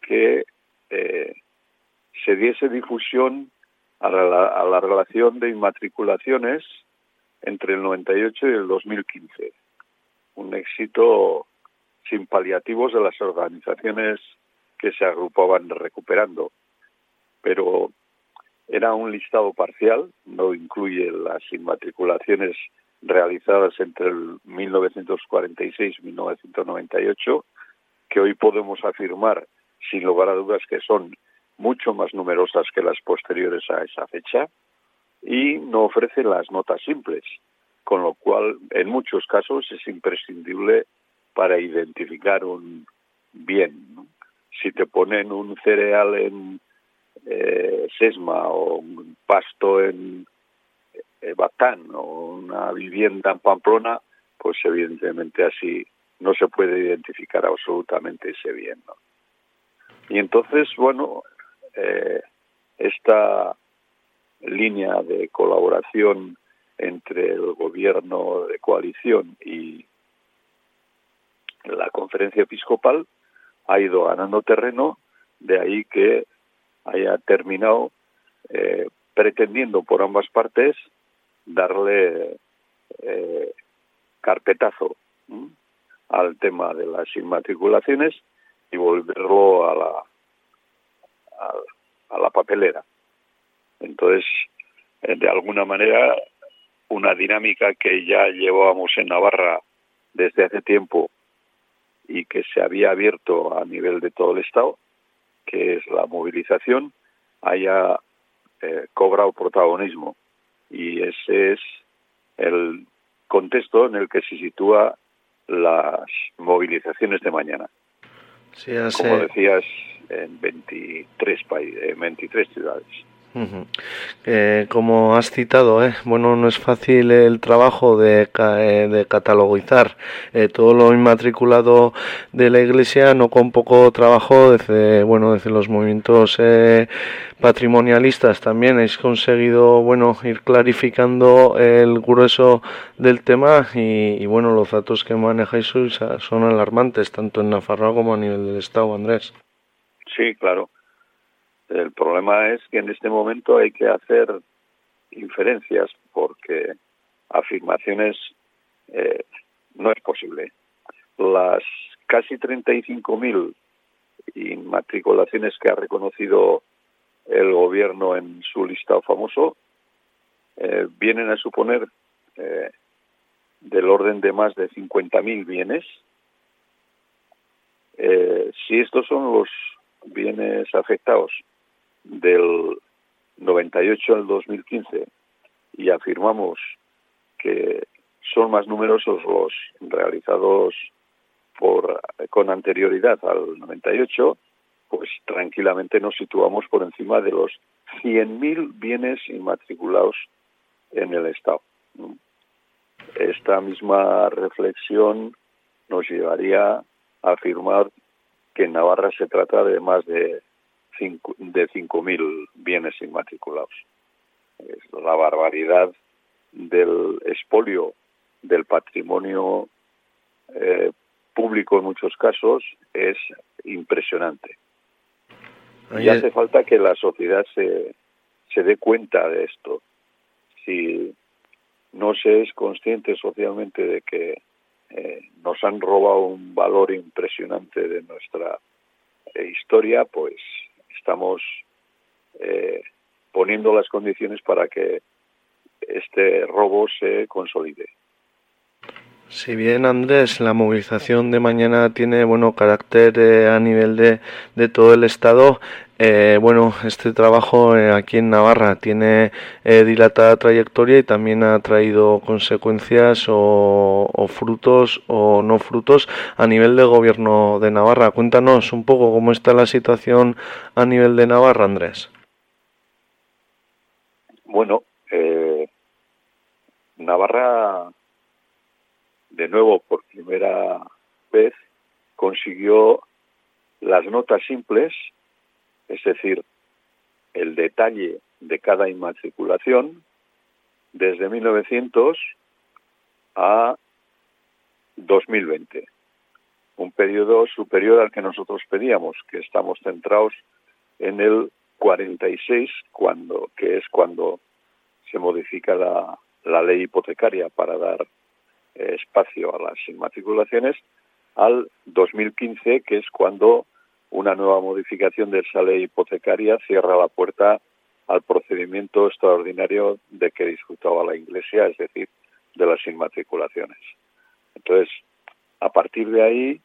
que eh, se diese difusión a la, a la, relación de inmatriculaciones entre el 98 y el 2015. Un éxito sin paliativos de las organizaciones que se agrupaban recuperando. Pero era un listado parcial, no incluye las inmatriculaciones realizadas entre el 1946 y 1998, que hoy podemos afirmar sin lugar a dudas que son mucho más numerosas que las posteriores a esa fecha, y no ofrece las notas simples, con lo cual en muchos casos es imprescindible para identificar un bien. Si te ponen un cereal en eh, Sesma o un pasto en eh, Batán o una vivienda en Pamplona, pues evidentemente así no se puede identificar absolutamente ese bien. Y entonces, bueno, eh, esta línea de colaboración entre el gobierno de coalición y la conferencia episcopal ha ido ganando terreno, de ahí que haya terminado eh, pretendiendo por ambas partes darle eh, carpetazo al tema de las inmatriculaciones y volverlo a la a, la papelera. Entonces, eh, de alguna manera, una dinámica que ya llevábamos en Navarra desde hace tiempo y que se había abierto a nivel de todo el Estado, que es la movilización, haya eh, cobrado protagonismo. Y ese es el contexto en el que se sitúa las movilizaciones de mañana. Como decías, en 23 países, en 23 ciudades. Eh, como has citado, eh, bueno, no es fácil el trabajo de, eh, de catalogizar eh, todo lo inmatriculado de la Iglesia, no con poco trabajo desde, bueno, desde los movimientos patrimonialistas también habéis conseguido, bueno, ir clarificando el grueso del tema y, y bueno, los datos que manejáis son alarmantes tanto en Nafarroa como a nivel del Estado, Andrés. Sí, claro. El problema es que en este momento hay que hacer inferencias porque afirmaciones eh, no es posible. Las casi 35.000 inmatriculaciones que ha reconocido el gobierno en su listado famoso eh, vienen a suponer eh, del orden de más de 50.000 bienes. si estos son los bienes afectados del 98 al 2015 y afirmamos que son más numerosos los realizados por con anterioridad al 98, pues tranquilamente nos situamos por encima de los 100.000 bienes inmatriculados en el Estado. Esta misma reflexión nos llevaría a afirmar que en Navarra se trata de más de cinco, de 5.000 bienes inmatriculados. Es la barbaridad del expolio del patrimonio eh, público en muchos casos es impresionante. Y hace falta que la sociedad se, se dé cuenta de esto. Si no se es consciente socialmente de que eh, nos han robado un valor impresionante de nuestra eh, historia, pues estamos eh, poniendo las condiciones para que este robo se consolide. Si bien Andrés, la movilización de mañana tiene bueno carácter eh, a nivel de, de, todo el estado, eh, bueno, este trabajo eh, aquí en Navarra tiene dilatada trayectoria y también ha traído consecuencias o, o, frutos o no frutos a nivel de gobierno de Navarra. Cuéntanos un poco cómo está la situación a nivel de Navarra, Andrés. Bueno, Navarra de nuevo por primera vez consiguió las notas simples, es decir, el detalle de cada inmatriculación desde 1900 a 2020, un periodo superior al que nosotros pedíamos, que estamos centrados en el 46, cuando, que es cuando se modifica la, la ley hipotecaria para dar espacio a las inmatriculaciones al 2015, que es cuando una nueva modificación de esa ley hipotecaria cierra la puerta al procedimiento extraordinario de que disfrutaba la Iglesia, es decir, de las inmatriculaciones. Entonces, a partir de ahí,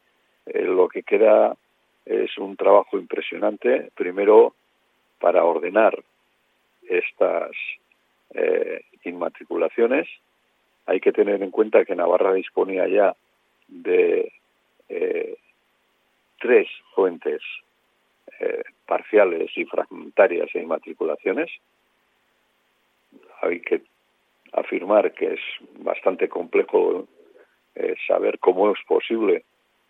eh, lo que queda es un trabajo impresionante, primero para ordenar estas eh, inmatriculaciones, hay que tener en cuenta que Navarra disponía ya de eh, tres fuentes eh, parciales y fragmentarias e inmatriculaciones. Hay que afirmar que es bastante complejo eh, saber cómo es posible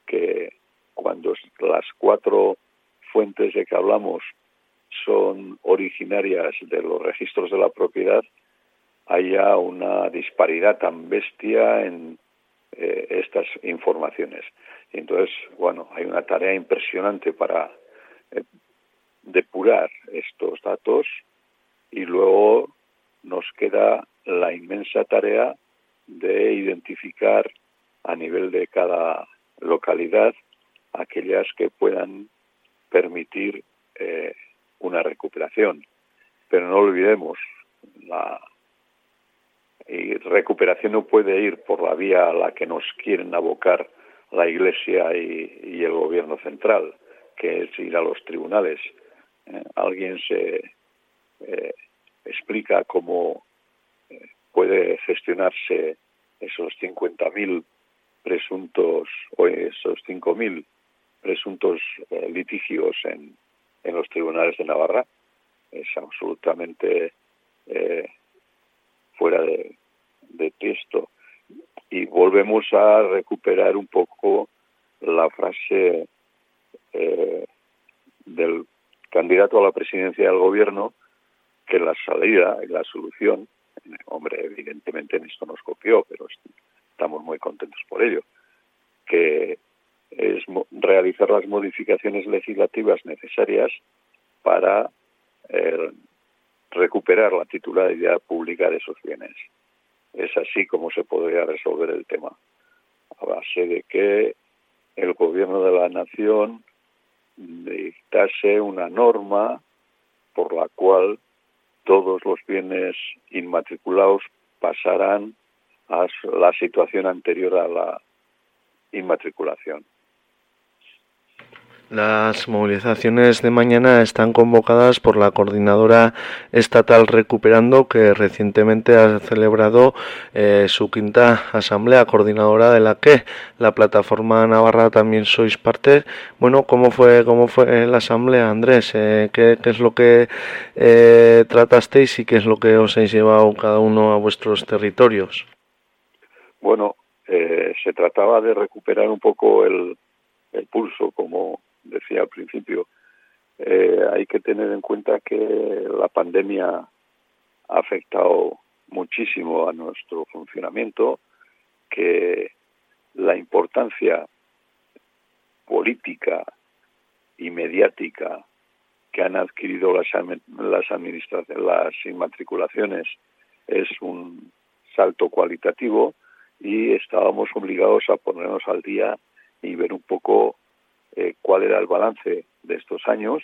que cuando las cuatro fuentes de que hablamos son originarias de los registros de la propiedad haya una disparidad tan bestia en eh, estas informaciones. Y entonces, bueno, hay una tarea impresionante para eh, depurar estos datos y luego nos queda la inmensa tarea de identificar a nivel de cada localidad aquellas que puedan permitir eh, una recuperación. Pero no olvidemos, la recuperación no puede ir por la vía a la que nos quieren abocar la Iglesia y, el Gobierno central, que es ir a los tribunales. Eh, alguien se eh, explica cómo puede gestionarse esos 50.000 presuntos o esos 5.000 presuntos eh, litigios en, en los tribunales de Navarra es absolutamente eh, fuera de, de texto y volvemos a recuperar un poco la frase eh, del candidato a la presidencia del gobierno que la salida y la solución hombre evidentemente en esto nos copió pero estamos muy contentos por ello que es realizar las modificaciones legislativas necesarias para eh, recuperar la titularidad pública de esos bienes. Es así como se podría resolver el tema, a base de que el gobierno de la nación dictase una norma por la cual todos los bienes inmatriculados pasarán a la situación anterior a la inmatriculación. Las movilizaciones de mañana están convocadas por la Coordinadora Estatal Recuperando, que recientemente ha celebrado eh, su quinta asamblea coordinadora de la que la plataforma Navarra también sois parte. Bueno, ¿cómo fue, cómo fue la asamblea, Andrés? Eh, ¿qué, es lo que eh, tratasteis y qué es lo que os habéis llevado cada uno a vuestros territorios? Bueno, se trataba de recuperar un poco el, el pulso, como decía al principio, eh, hay que tener en cuenta que la pandemia ha afectado muchísimo a nuestro funcionamiento, que la importancia política y mediática que han adquirido las, las administraciones, las inmatriculaciones es un salto cualitativo y estábamos obligados a ponernos al día y ver un poco eh, cuál era el balance de estos años.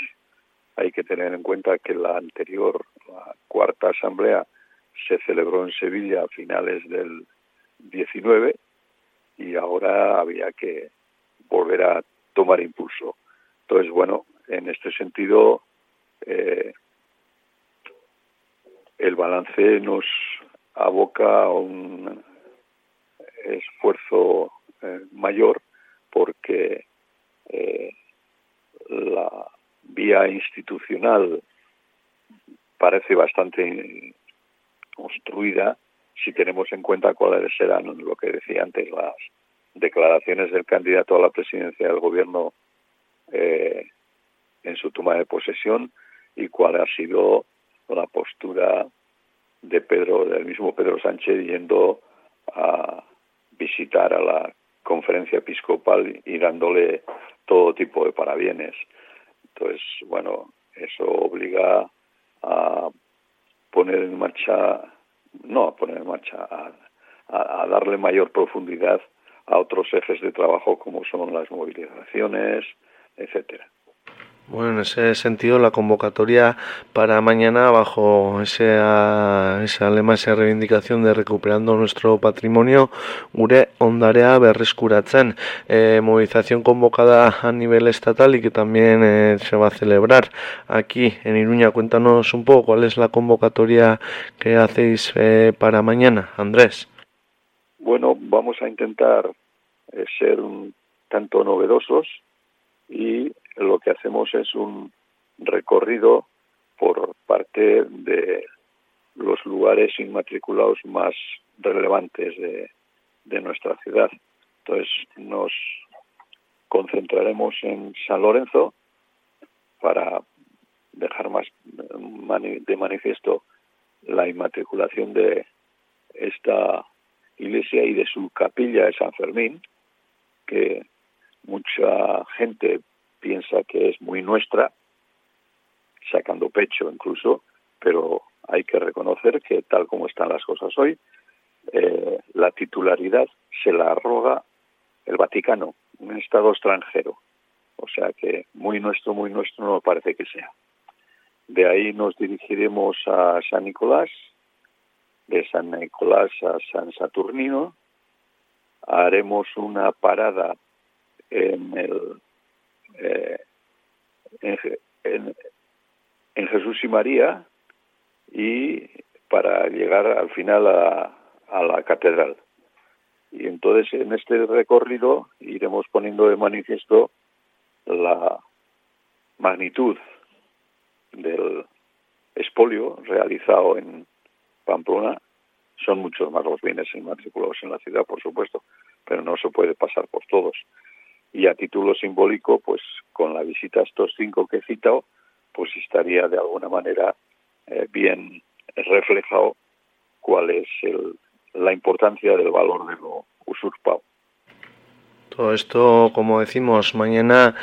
Hay que tener en cuenta que la anterior, la cuarta asamblea, se celebró en Sevilla a finales del 19 y ahora había que volver a tomar impulso. Entonces, bueno, en este sentido, eh, el balance nos aboca a un esfuerzo eh, mayor porque eh, la vía institucional parece bastante construida. Si tenemos en cuenta cuáles eran lo que decía antes las declaraciones del candidato a la presidencia del gobierno eh, en su toma de posesión y cuál ha sido la postura de Pedro del mismo Pedro Sánchez yendo a visitar a la conferencia episcopal y dándole todo tipo de parabienes. Entonces, bueno, eso obliga a poner en marcha, no a poner en marcha, a, a, darle mayor profundidad a otros ejes de trabajo como son las movilizaciones, etcétera. Bueno, en ese sentido, la convocatoria para mañana, bajo ese, ese lema, esa reivindicación de recuperando nuestro patrimonio, Gure Ondarea Berreskuratzen, eh, movilización convocada a nivel estatal y que también eh, se va a celebrar aquí en Iruña. Cuéntanos un poco cuál es la convocatoria que hacéis eh, para mañana, Andrés. Bueno, vamos a intentar eh, ser un tanto novedosos y lo que hacemos es un recorrido por parte de los lugares inmatriculados más relevantes de, nuestra ciudad. Entonces nos concentraremos en San Lorenzo para dejar más de manifiesto la inmatriculación de esta iglesia y de su capilla de San Fermín, que mucha gente piensa que es muy nuestra, sacando pecho incluso, pero hay que reconocer que tal como están las cosas hoy, eh, la titularidad se la arroga el Vaticano, un Estado extranjero. O sea que muy nuestro, muy nuestro no parece que sea. De ahí nos dirigiremos a San Nicolás, de San Nicolás a San Saturnino. Haremos una parada en el eh, en, Jesús y María y para llegar al final a, a la catedral. Y entonces en este recorrido iremos poniendo de manifiesto la magnitud del expolio realizado en Pamplona. Son muchos más los bienes inmatriculados en la ciudad, por supuesto, pero no se puede pasar por todos. Y a título simbólico, pues con la visita a estos cinco que he citado, pues estaría de alguna manera eh, bien reflejado cuál es el, la importancia del valor de lo usurpado. Todo esto, como decimos, mañana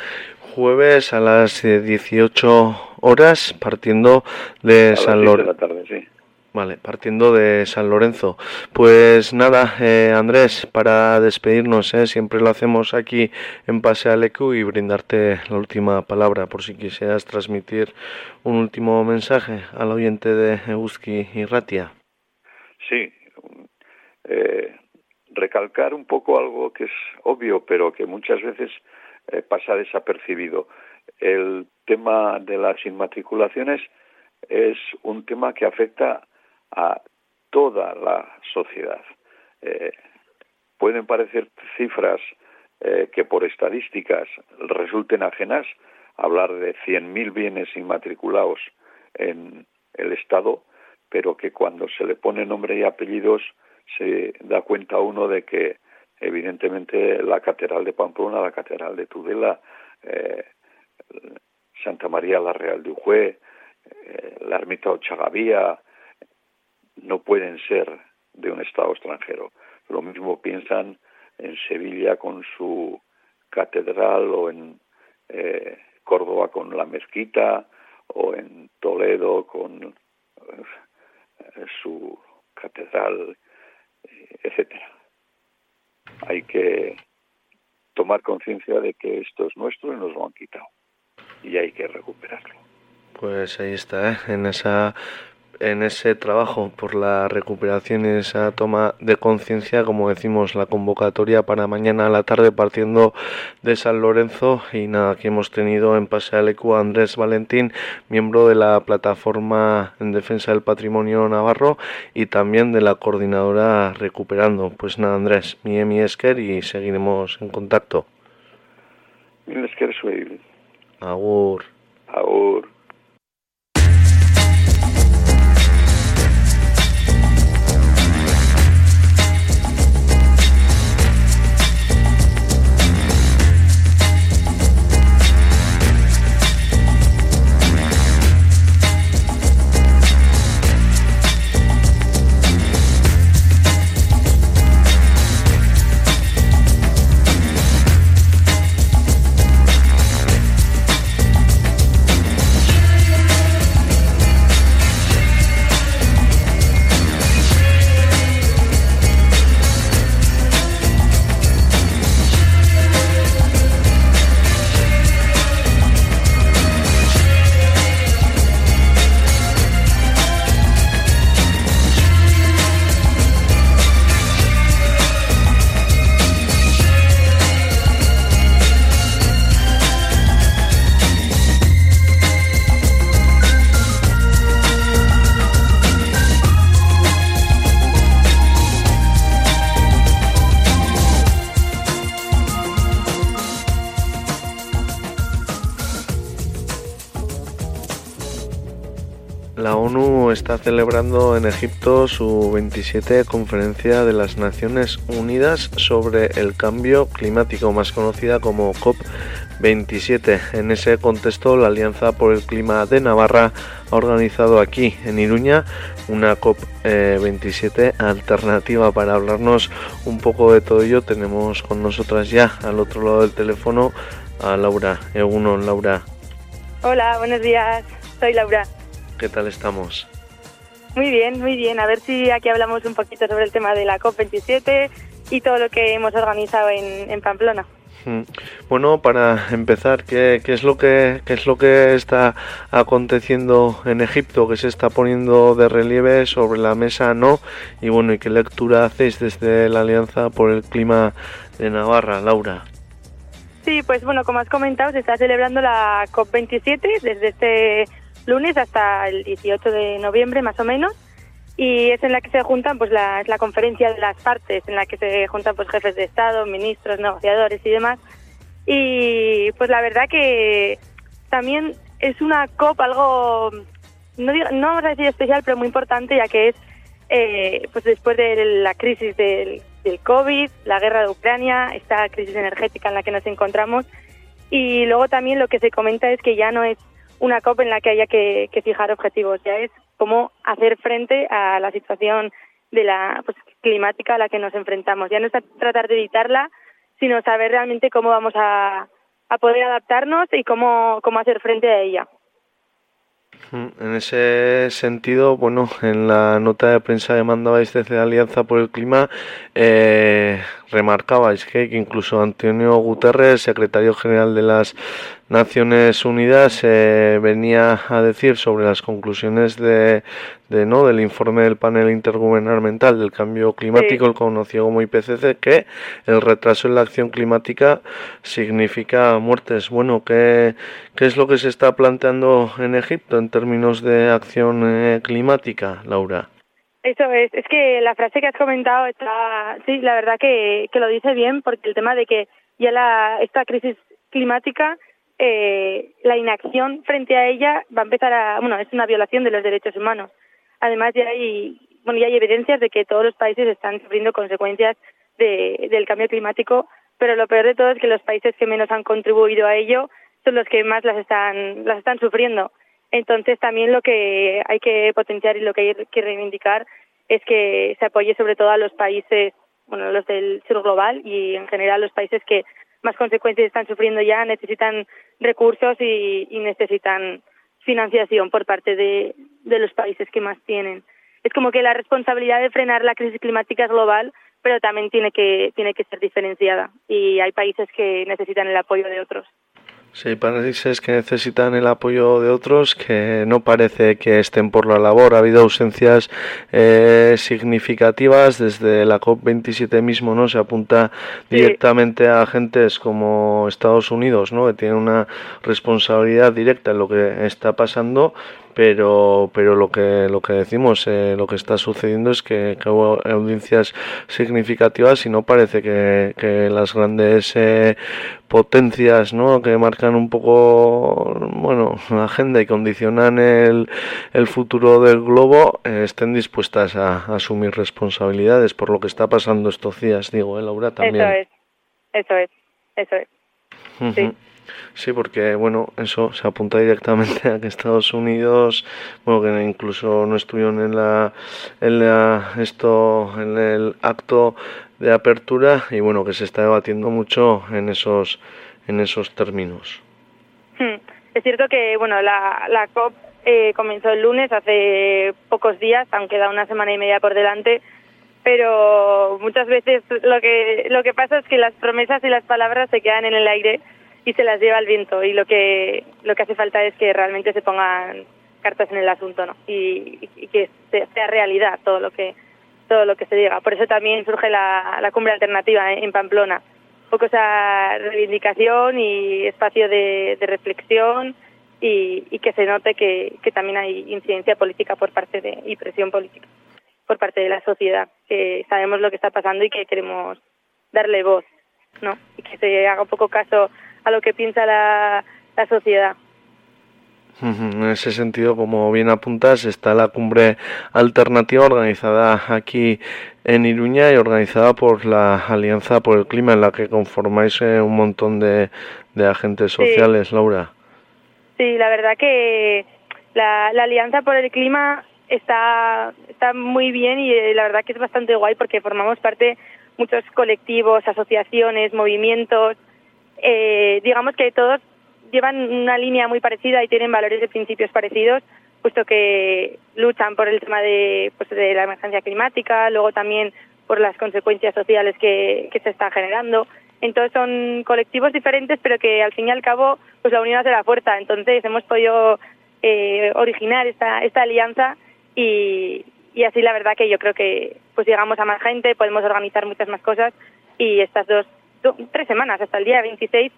jueves a las 18 eh, horas, partiendo de San Lorenzo. Sí. Vale, partiendo de San Lorenzo. Pues nada, eh, Andrés, para despedirnos, eh, siempre lo hacemos aquí en Pase al y brindarte la última palabra, por si quisieras transmitir un último mensaje al oyente de Euski y Ratia. Sí, eh, recalcar un poco algo que es obvio, pero que muchas veces eh, pasa desapercibido. El tema de las inmatriculaciones es un tema que afecta a toda la sociedad. Eh, pueden parecer cifras que por estadísticas resulten ajenas, hablar de 100.000 bienes inmatriculados en el Estado, pero que cuando se le pone nombre y apellidos se da cuenta uno de que evidentemente la catedral de Pamplona, la catedral de Tudela, eh, Santa María la Real de Ujue, eh, la ermita Ochagavía, no pueden ser de un Estado extranjero. Lo mismo piensan en Sevilla con su catedral o en eh, Córdoba con la mezquita o en Toledo con su catedral etcétera. Hay que tomar conciencia de que esto es nuestro y nos lo han quitado y hay que recuperarlo. Pues ahí está, ¿eh? en esa en ese trabajo por la recuperación y esa toma de conciencia, como decimos, la convocatoria para mañana a la tarde partiendo de San Lorenzo y nada, aquí hemos tenido en Pasealecu a Andrés Valentín, miembro de la plataforma en defensa del patrimonio navarro y también de la coordinadora Recuperando. Pues nada, Andrés, mi Emi Esker y seguiremos en contacto. Esker Agur. Agur. Celebrando en Egipto su 27 Conferencia de las Naciones Unidas sobre el Cambio Climático, más conocida como COP27. En ese contexto, la Alianza por el Clima de Navarra ha organizado aquí, en Iruña, una COP27 alternativa. Para hablarnos un poco de todo ello, tenemos con nosotras ya, al otro lado del teléfono, a Laura. Eguno, Laura. Hola, buenos días. Soy Laura. ¿Qué tal estamos? Muy bien, muy bien. A ver si aquí hablamos un poquito sobre el tema de la COP27 y todo lo que hemos organizado en, Pamplona. Hmm. Bueno, para empezar, ¿qué, es lo que, ¿qué es lo que está aconteciendo en Egipto, que se está poniendo de relieve sobre la mesa, no? Y bueno, ¿y qué lectura hacéis desde la Alianza por el Clima de Navarra, Laura? Sí, pues bueno, como has comentado, se está celebrando la COP27 desde este lunes hasta el 18 de noviembre más o menos y es en la que se juntan pues la, la conferencia de las partes en la que se juntan pues jefes de estado ministros negociadores y demás. Y pues la verdad que también es una COP algo no no vamos a decir especial pero muy importante ya que es eh, pues después de la crisis del, del COVID la guerra de Ucrania esta crisis energética en la que nos encontramos. Y luego también lo que se comenta es que ya no es una COP en la que haya que, fijar objetivos, ya es cómo hacer frente a la situación de la pues, climática a la que nos enfrentamos. Ya no es tratar de evitarla, sino saber realmente cómo vamos a, a poder adaptarnos y cómo, cómo hacer frente a ella. En ese sentido, bueno, en la nota de prensa que mandabais desde Alianza por el Clima, eh, remarcabais que, incluso Antonio Guterres, secretario general de las Naciones Unidas, eh, venía a decir sobre las conclusiones de, de, no del informe del panel intergubernamental del cambio climático, el conocido como IPCC, que el retraso en la acción climática significa muertes. Bueno, ¿qué, qué es lo que se está planteando en Egipto en términos de acción eh, climática, Laura? Eso es, es que la frase que has comentado está, sí, la verdad que, que lo dice bien, porque el tema de que ya la, esta crisis climática, eh, la inacción frente a ella va a empezar a, bueno, es una violación de los derechos humanos. Además ya hay, bueno, ya hay evidencias de que todos los países están sufriendo consecuencias de, del cambio climático, pero lo peor de todo es que los países que menos han contribuido a ello son los que más las están, las están sufriendo. Entonces también lo que hay que potenciar y lo que hay que reivindicar es que se apoye sobre todo a los países, bueno, los del sur global y en general los países que más consecuencias están sufriendo ya necesitan recursos y, necesitan financiación por parte de, los países que más tienen. Es como que la responsabilidad de frenar la crisis climática es global, pero también tiene que, tiene que ser diferenciada y hay países que necesitan el apoyo de otros. Sí, países que necesitan el apoyo de otros que no parece que estén por la labor. Ha habido ausencias eh, significativas desde la COP27 mismo, ¿no? Se apunta directamente a agentes como Estados Unidos, ¿no? Que tienen una responsabilidad directa en lo que está pasando, pero pero lo que lo que decimos eh, lo que está sucediendo es que, hubo audiencias significativas y no parece que, que las grandes eh, potencias ¿no? que marcan un poco bueno la agenda y condicionan el, el futuro del globo eh, estén dispuestas a, asumir responsabilidades por lo que está pasando estos días digo ¿eh, Laura también. Eso es. Eso es. Eso es. Sí Sí, porque bueno, eso se apunta directamente a que Estados Unidos, bueno, que incluso no estuvieron en la, en la, esto, en el acto de apertura y bueno, que se está debatiendo mucho en esos, en esos términos. Hmm. Es cierto que bueno, la, la COP eh, comenzó el lunes, hace pocos días, aunque da una semana y media por delante, pero muchas veces lo que lo que pasa es que las promesas y las palabras se quedan en el aire y se las lleva el viento. Y lo que lo que hace falta es que realmente se pongan cartas en el asunto no y, que sea realidad todo lo que todo lo que se diga. Por eso también surge la, la cumbre alternativa en Pamplona. Un poco esa reivindicación y espacio de, de reflexión y, y, que se note que, que también hay incidencia política por parte de y presión política por parte de la sociedad que sabemos lo que está pasando y que queremos darle voz no y que se haga un poco caso a lo que piensa la, la sociedad. En ese sentido, como bien apuntas, está la cumbre alternativa organizada aquí en Iruña y organizada por la Alianza por el Clima, en la que conformáis eh, un montón de, agentes sociales, Laura. Sí, la verdad que la, Alianza por el Clima está, está muy bien y eh, la verdad que es bastante guay porque formamos parte muchos colectivos, asociaciones, movimientos, eh, digamos que todos llevan una línea muy parecida y tienen valores y principios parecidos, puesto que luchan por el tema de, pues, de la emergencia climática, luego también por las consecuencias sociales que, se están generando. Entonces son colectivos diferentes, pero que al fin y al cabo, pues la unión hace la fuerza. Entonces hemos podido eh, originar esta, esta alianza y, y así la verdad que yo creo que pues llegamos a más gente, podemos organizar muchas más cosas y estas dos, tres semanas hasta el día 26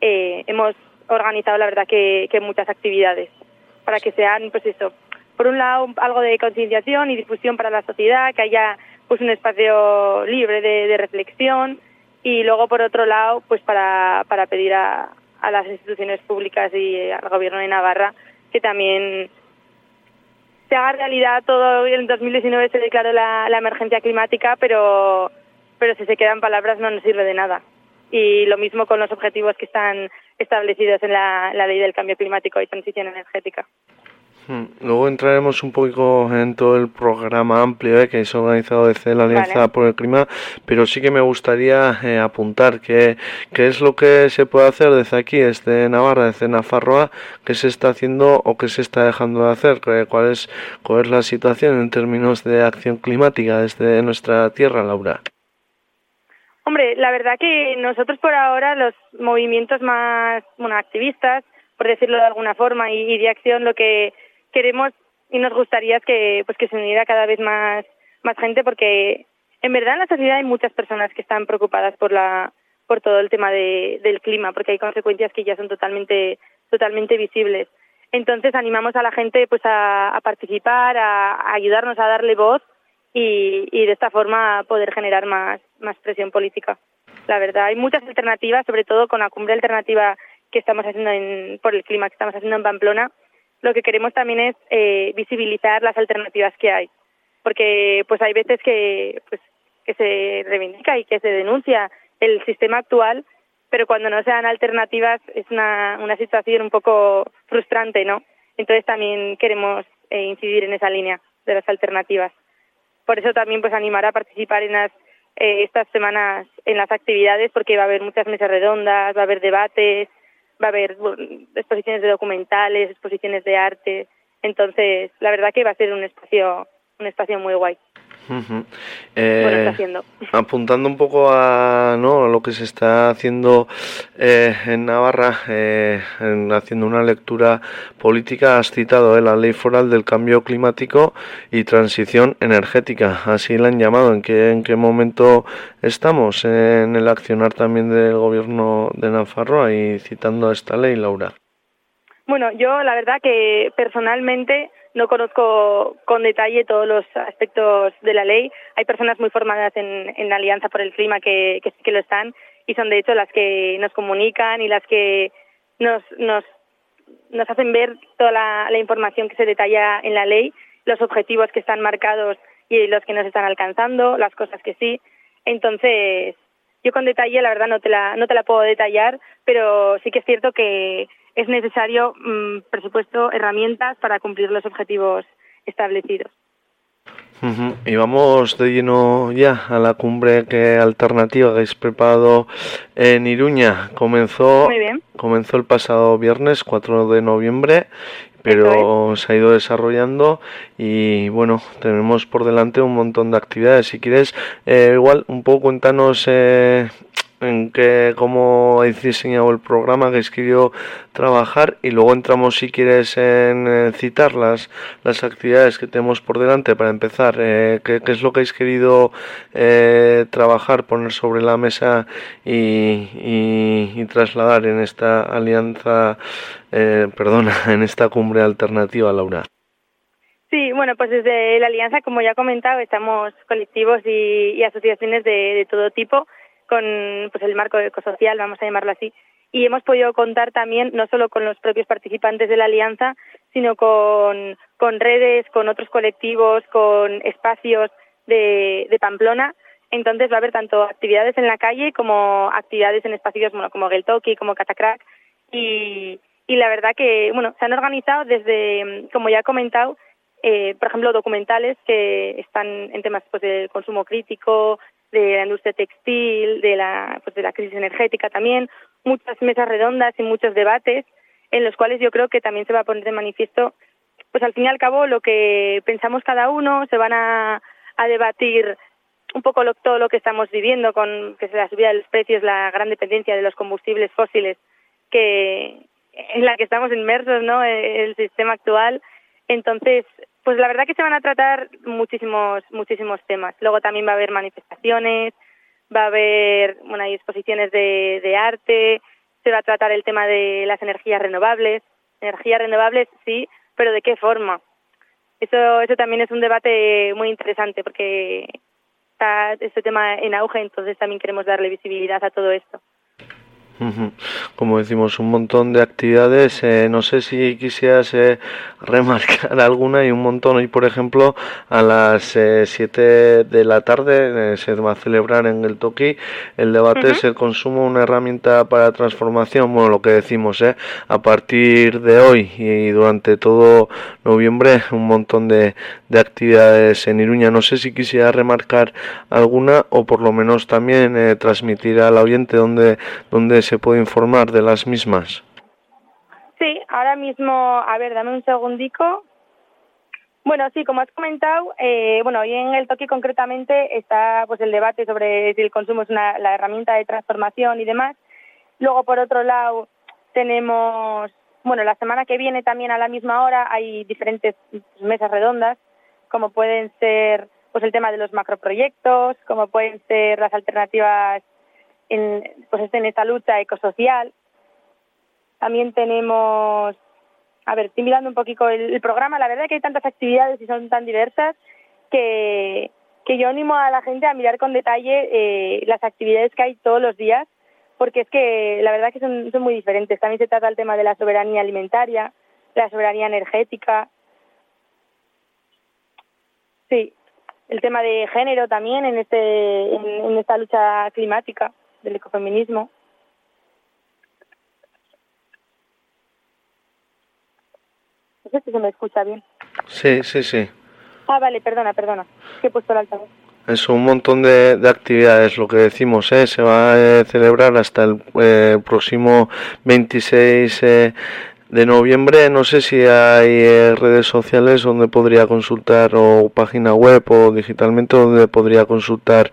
eh, hemos organizado la verdad que, muchas actividades para que sean pues eso por un lado algo de concienciación y difusión para la sociedad que haya pues un espacio libre de, reflexión y luego por otro lado pues para, para pedir a, a las instituciones públicas y al gobierno de Navarra que también se haga realidad todo. En 2019 se declaró la, la emergencia climática, pero, pero si se quedan palabras no nos sirve de nada. Y lo mismo con los objetivos que están establecidos en la, la ley del cambio climático y transición energética. Hmm. Luego entraremos un poco en todo el programa amplio eh, que es organizado desde la Alianza por el Clima, pero sí que me gustaría eh, apuntar qué es lo que se puede hacer desde aquí, desde Navarra, desde Nafarroa, qué se está haciendo o qué se está dejando de hacer, cuál es, cuál es la situación en términos de acción climática desde nuestra tierra, Laura. Hombre, la verdad que nosotros por ahora los movimientos más bueno, activistas, por decirlo de alguna forma, y de acción, lo que queremos y nos gustaría que pues que se uniera cada vez más más gente porque en verdad en la sociedad hay muchas personas que están preocupadas por la por todo el tema de, del clima porque hay consecuencias que ya son totalmente totalmente visibles. Entonces animamos a la gente pues a, participar a, ayudarnos a darle voz y, y de esta forma poder generar más más presión política la verdad hay muchas alternativas sobre todo con la cumbre alternativa que estamos haciendo en, por el clima que estamos haciendo en Pamplona lo que queremos también es eh, visibilizar las alternativas que hay, porque pues hay veces que pues que se reivindica y que se denuncia el sistema actual, pero cuando no sean alternativas es una, una situación un poco frustrante, ¿no? Entonces también queremos eh, incidir en esa línea de las alternativas. Por eso también pues animar a participar en las eh, estas semanas en las actividades porque va a haber muchas mesas redondas, va a haber debates, va a haber exposiciones de documentales, exposiciones de arte. Entonces, la verdad que va a ser un espacio, un espacio muy guay. Eh, apuntando un poco a ¿no? lo que se está haciendo eh, en Navarra, eh, haciendo una lectura política, has citado la ley foral del cambio climático y transición energética, así la han llamado. ¿En qué, en qué momento estamos en el accionar también del gobierno de Navarra y citando esta ley, Laura? Bueno, yo la verdad que personalmente no conozco con detalle todos los aspectos de la ley. Hay personas muy formadas en, en Alianza por el Clima que, que que lo están y son de hecho las que nos comunican y las que nos, nos, hacen ver toda la, la información que se detalla en la ley, los objetivos que están marcados y los que nos están alcanzando, las cosas que sí. Entonces, yo con detalle, la verdad, no te la, no te la puedo detallar, pero sí que es cierto que es necesario mm, presupuesto, herramientas para cumplir los objetivos establecidos. Y vamos de lleno ya a la cumbre que alternativa que habéis preparado en Iruña. Comenzó, comenzó el pasado viernes 4 de noviembre, pero se ha ido desarrollando y bueno, tenemos por delante un montón de actividades. Si quieres, eh, igual un poco cuéntanos eh, cómo he diseñado el programa que querido trabajar y luego entramos si quieres en eh, citar las, las actividades que tenemos por delante para empezar. Eh, ¿qué, es lo que habéis querido eh, trabajar poner sobre la mesa y, y, trasladar en esta alianza perdona en esta cumbre alternativa Laura Sí, bueno, pues desde la Alianza, como ya he comentado, estamos colectivos y, asociaciones de todo tipo con pues el marco ecosocial, vamos a llamarlo así, y hemos podido contar también no solo con los propios participantes de la alianza, sino con, con redes, con otros colectivos, con espacios de, de Pamplona. Entonces va a haber tanto actividades en la calle como actividades en espacios bueno, como Geltoki, como Catacrack y, y la verdad que bueno se han organizado desde, como ya he comentado, eh, por ejemplo, documentales que están en temas pues, del consumo crítico, de la industria textil, de la, pues, de la crisis energética también, muchas mesas redondas y muchos debates en los cuales yo creo que también se va a poner de manifiesto, pues al fin y al cabo lo que pensamos cada uno, se van a, a debatir un poco lo, todo lo que estamos viviendo con que es la subida de los precios, la gran dependencia de los combustibles fósiles que en la que estamos inmersos, ¿no? El sistema actual. Entonces, pues la verdad que se van a tratar muchísimos muchísimos temas. Luego también va a haber manifestaciones, va a haber bueno, hay exposiciones de, de arte, se va a tratar el tema de las energías renovables. Energías renovables, sí, pero ¿de qué forma? Eso, eso también es un debate muy interesante porque está este tema en auge, entonces también queremos darle visibilidad a todo esto. Como decimos, un montón de actividades. Eh, no sé si quisieras eh, remarcar alguna y un montón. Hoy, por ejemplo, a las 7 eh, de la tarde se va a celebrar en el Toki el debate es el consumo una herramienta para transformación. Bueno, lo que decimos, a partir de hoy y durante todo noviembre, un montón de, de actividades en Iruña. No sé si quisiera remarcar alguna o por lo menos también transmitir al oyente dónde, dónde se puede informar de las mismas? Sí, ahora mismo, a ver, dame un segundico. Bueno, sí, como has comentado, eh, bueno, hoy en el toque concretamente está pues el debate sobre si el consumo es una, la herramienta de transformación y demás. Luego, por otro lado, tenemos, bueno, la semana que viene también a la misma hora hay diferentes mesas redondas, como pueden ser pues el tema de los macroproyectos, como pueden ser las alternativas en, pues en esta lucha ecosocial. También tenemos, a ver, estoy mirando un poquito el, programa, la verdad es que hay tantas actividades y son tan diversas que, que yo animo a la gente a mirar con detalle eh, las actividades que hay todos los días, porque es que la verdad es que son, son muy diferentes. También se trata el tema de la soberanía alimentaria, la soberanía energética. Sí, el tema de género también en este en esta lucha climática del ecofeminismo. No sé si se me escucha bien. Sí, sí, sí. Ah, vale, perdona, perdona. Que he puesto el altavoz. Es un montón de, de, actividades, lo que decimos, ¿eh? se va a celebrar hasta el eh, próximo 26 eh, de noviembre. No sé si hay eh, redes sociales donde podría consultar o página web o digitalmente donde podría consultar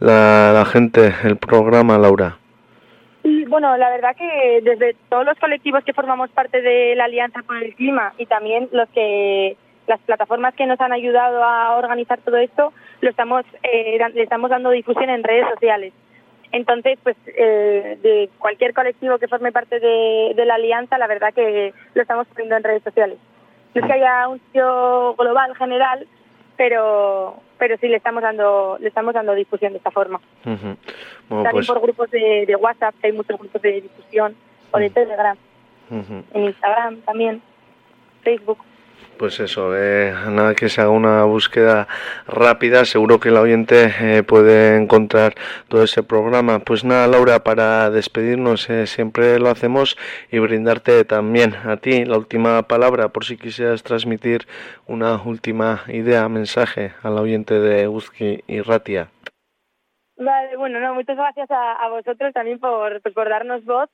la, gente el programa, Laura. Bueno, la verdad que desde todos los colectivos que formamos parte de la Alianza por el Clima y también los que las plataformas que nos han ayudado a organizar todo esto, lo estamos eh, le estamos dando difusión en redes sociales. Entonces, pues eh, de cualquier colectivo que forme parte de, de la alianza, la verdad que lo estamos poniendo en redes sociales. No es que haya un sitio global general, pero pero sí le estamos dando le estamos dando difusión de esta forma. bueno, También pues... por grupos de, de, WhatsApp, hay muchos grupos de difusión, o de Telegram, en Instagram también, Facebook. Pues eso, eh, nada que se haga una búsqueda rápida, seguro que el oyente eh, puede encontrar todo ese programa. Pues nada, Laura, para despedirnos eh, siempre lo hacemos y brindarte también a ti la última palabra por si quisieras transmitir una última idea, mensaje al oyente de Uzki y Ratia. Vale, bueno, no, muchas gracias a, a vosotros también por, pues, por darnos voz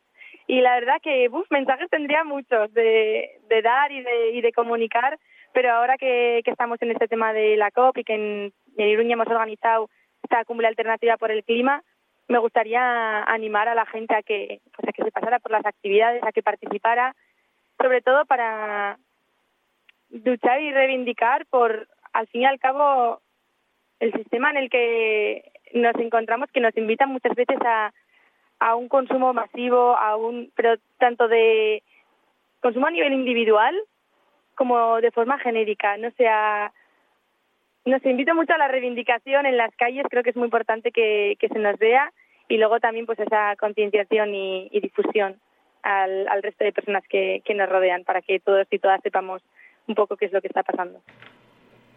y la verdad que uf, mensajes tendría muchos de, dar y de, y de comunicar, pero ahora que, que estamos en este tema de la COP y que en, en Iruña hemos organizado esta cumbre alternativa por el clima, me gustaría animar a la gente a que, pues a que se pasara por las actividades, a que participara, sobre todo para luchar y reivindicar por, al fin y al cabo, el sistema en el que nos encontramos, que nos invita muchas veces a, a un consumo masivo, a un, pero tanto de consumo a nivel individual como de forma genérica. No sea, nos invito mucho a la reivindicación en las calles, creo que es muy importante que, que se nos vea y luego también pues esa concienciación y, y difusión al, al resto de personas que, que nos rodean para que todos y todas sepamos un poco qué es lo que está pasando.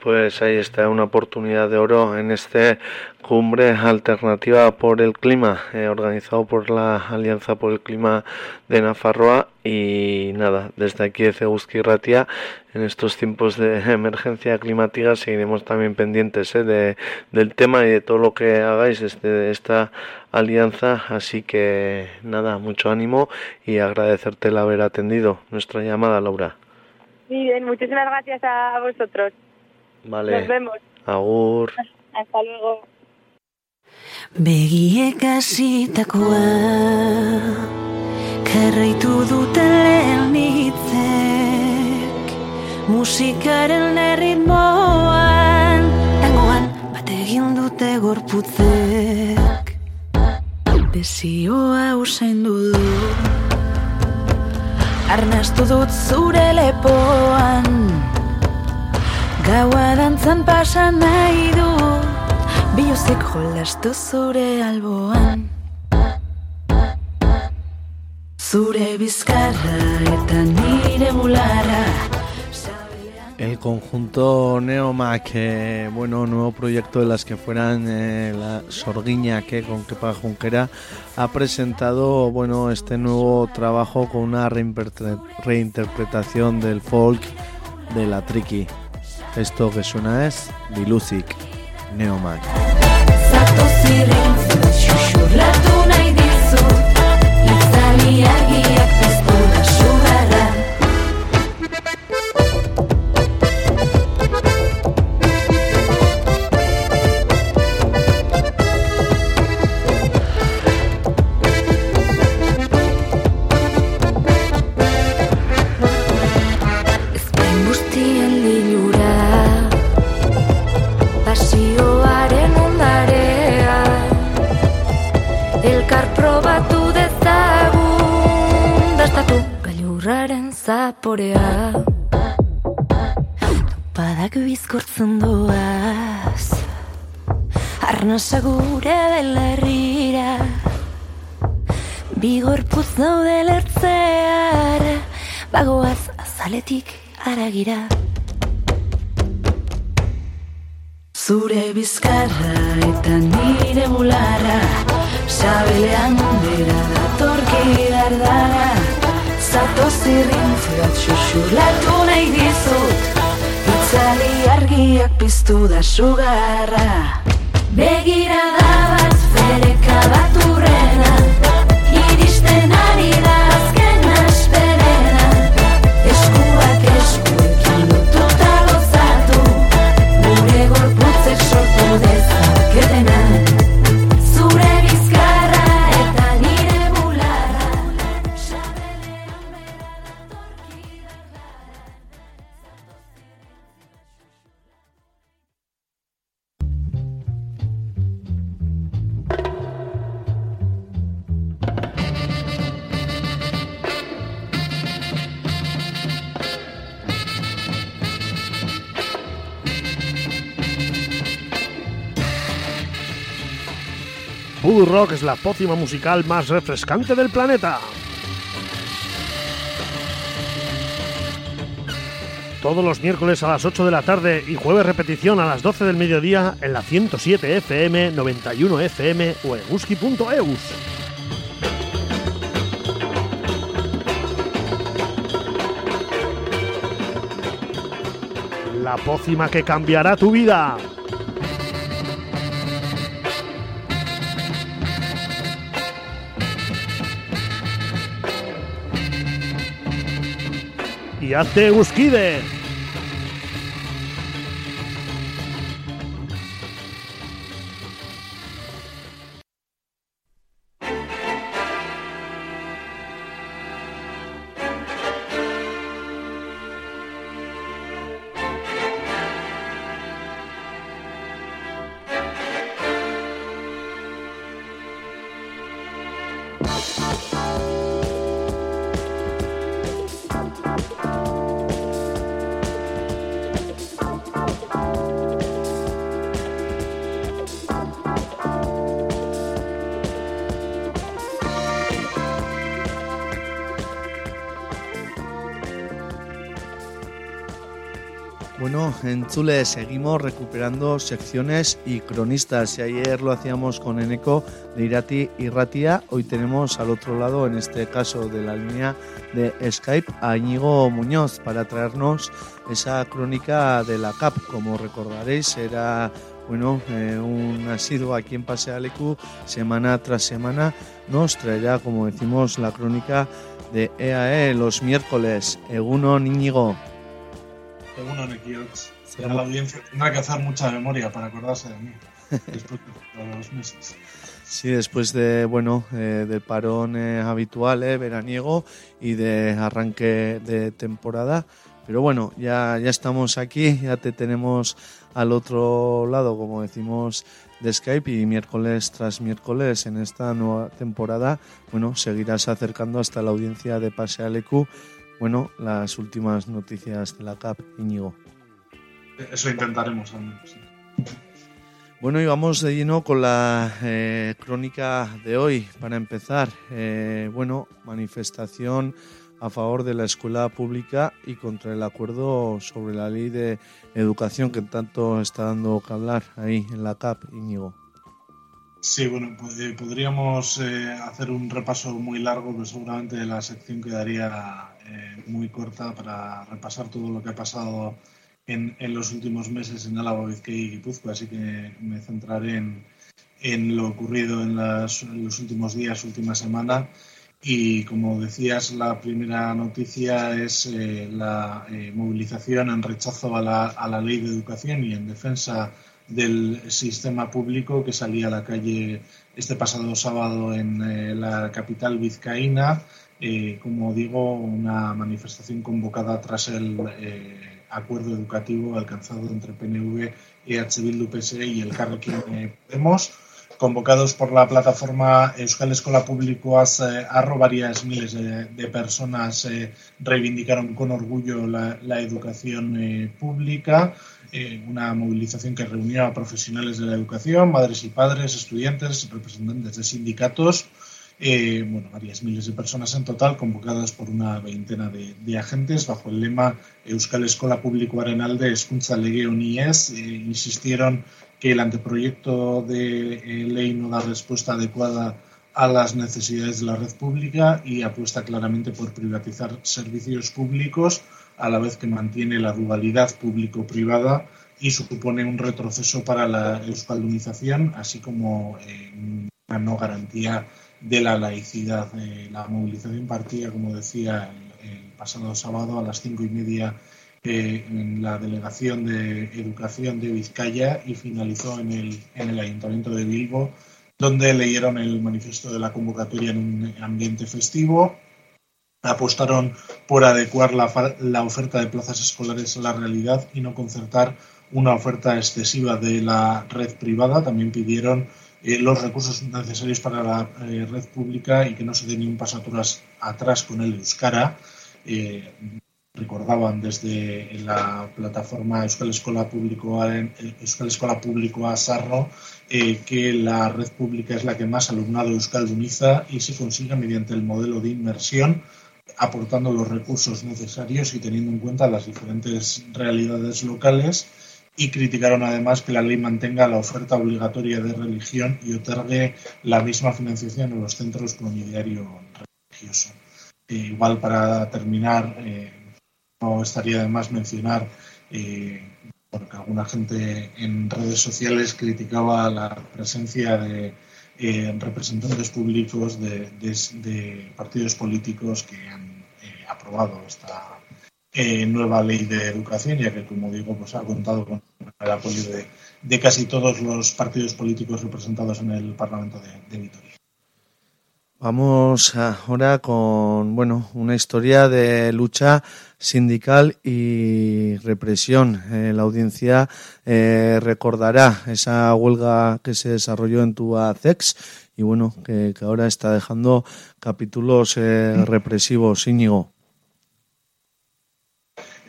Pues ahí está una oportunidad de oro en este cumbre alternativa por el clima, eh, organizado por la Alianza por el Clima de Nafarroa. Y nada, desde aquí de Ceguski Ratia, en estos tiempos de emergencia climática, seguiremos también pendientes eh, de, del tema y de todo lo que hagáis desde esta alianza. Así que nada, mucho ánimo y agradecerte el haber atendido nuestra llamada, Laura. Muy bien, muchísimas gracias a vosotros. Vale. Nos vemos. Agur. Hasta luego. Begiek hasitakoa Jarraitu dute lehen hitzek Musikaren erritmoan Tangoan bat egin dute gorputzek Desioa usaindu du Arnastu dut zure lepoan El conjunto Neomac, eh, bueno, nuevo proyecto de las que fueran eh, la Sorguiña que con Kepa Junquera ha presentado, bueno, este nuevo trabajo con una reinterpre- reinterpretación del folk de la Triki. Esto tok esuna ez, biluzik, neoman. Zato ziren, xuxurlatu nahi dizut, izali. Arnasa gure belarrira Bigorpuz daude lertzear. Bagoaz azaletik aragira. Zure bizkarra eta nire bularra Sabelean bera datorki dardara Zatoz irrintziat xuxurlatu nahi dizut Itzali argiak piztu da sugarra Begira da bat, ferekabaturrena, iristen ari da. Es la pócima musical más refrescante del planeta. Todos los miércoles a las 8 de la tarde y jueves repetición a las 12 del mediodía en la 107 FM, 91 FM o eguski.eus. La pócima que cambiará tu vida. Y hazte Euskide. Seguimos recuperando secciones y cronistas. Si ayer lo hacíamos con Eneco de Irati y Ratia, hoy tenemos al otro lado, en este caso de la línea de Skype, a Íñigo Muñoz para traernos esa crónica de la CAP. Como recordaréis, era bueno, eh, un asiduo aquí en Pasea Alecu, semana tras semana, nos traerá, como decimos, la crónica de EAE los miércoles. Eguno Íñigo. Eguno Nekiots. la audiencia tendrá que hacer mucha memoria para acordarse de mí después de los meses. Sí, después de bueno eh, del parón eh, habitual, eh, veraniego y de arranque de temporada. Pero bueno, ya, ya estamos aquí, ya te tenemos al otro lado, como decimos, de Skype y miércoles tras miércoles en esta nueva temporada, bueno, seguirás acercando hasta la audiencia de Pase Alecu, bueno, las últimas noticias de la CAP, Íñigo. Eso intentaremos, al menos. Bueno, y vamos de lleno con la eh, crónica de hoy. Para empezar, eh, bueno, manifestación a favor de la escuela pública y contra el acuerdo sobre la ley de educación que tanto está dando que hablar ahí en la CAP, Íñigo. Sí, bueno, pues, eh, podríamos eh, hacer un repaso muy largo, pero seguramente la sección quedaría eh, muy corta para repasar todo lo que ha pasado en, los últimos meses en Álava, Vizcaya y Guipúzcoa, así que me centraré en, en lo ocurrido en, en los últimos días, última semana. Y como decías, la primera noticia es eh, la eh, movilización en rechazo a la, a la, ley de educación y en defensa del sistema público que salía a la calle este pasado sábado en eh, la capital vizcaína. como digo, una manifestación convocada tras el acuerdo educativo alcanzado entre PNV, EH Bildu, PSE y el Carrequín Podemos convocados por la plataforma Euskal Escola Públicoas eh, Arro, varias miles de, personas eh, reivindicaron con orgullo la, educación eh, pública, eh, una movilización que reunió a profesionales de la educación, madres y padres, estudiantes, representantes de sindicatos, eh, bueno, varias miles de personas en total, convocadas por una veintena de, de agentes, bajo el lema Euskal Escola Públicoaren alde eskuntza lege honi ez, eh, insistieron que el anteproyecto de eh, ley no da respuesta adecuada a las necesidades de la red pública y apuesta claramente por privatizar servicios públicos a la vez que mantiene la dualidad público-privada y supone un retroceso para la euskaldunización, así como eh, una no garantía de la laicidad. La movilización partía, como decía, el, el, pasado sábado a las cinco y media eh, en la Delegación de Educación de Vizcaya y finalizó en el, en el Ayuntamiento de Bilbo, donde leyeron el manifiesto de la convocatoria en un ambiente festivo. Apostaron por adecuar la, la oferta de plazas escolares a la realidad y no concertar una oferta excesiva de la red privada. También pidieron eh, los recursos necesarios para la eh, red pública y que no se dé ni un paso atrás, atrás con el Euskara. Eh, recordaban desde la plataforma Euskal Escola Público Euskal Escola Público a Sarro que la red pública es la que más alumnado euskalduniza y se consigue mediante el modelo de inmersión aportando los recursos necesarios y teniendo en cuenta las diferentes realidades locales y criticaron además que la ley mantenga la oferta obligatoria de religión y otorgue la misma financiación a los centros con ideario religioso. Eh, igual para terminar, eh, no estaría de más mencionar eh, porque alguna gente en redes sociales criticaba la presencia de eh, representantes públicos de, de, partidos políticos que han eh, aprobado esta eh, nueva ley de educación, ya que, como digo, pues ha contado con el apoyo de, casi todos los partidos políticos representados en el Parlamento de, de Vitoria. Vamos ahora con bueno una historia de lucha sindical y represión. Eh, la audiencia eh, recordará esa huelga que se desarrolló en Tubacex y bueno que, que ahora está dejando capítulos eh, represivos. Íñigo.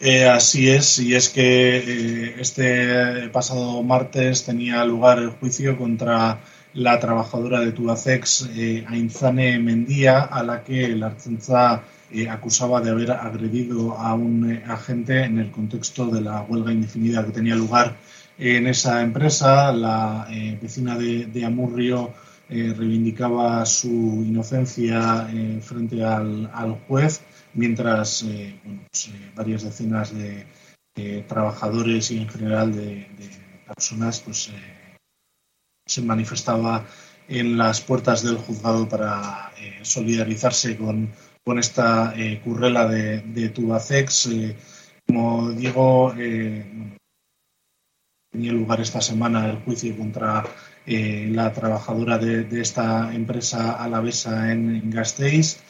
Eh, así es, y es que eh, este pasado martes tenía lugar el juicio contra la trabajadora de Tubacex, eh, Ainzane Mendía, a la que la Archanza acusaba de haber agredido a un agente en el contexto de la huelga indefinida que tenía lugar en esa empresa. La vecina de, Amurrio reivindicaba su inocencia frente al, juez, mientras pues, varias decenas de trabajadores y en general de, personas pues se manifestaba en las puertas del juzgado para eh, solidarizarse con, con esta eh, currela de, de Tubacex. Eh, como digo, tenía lugar esta semana el juicio contra la trabajadora de, esta empresa alavesa en Gasteiz.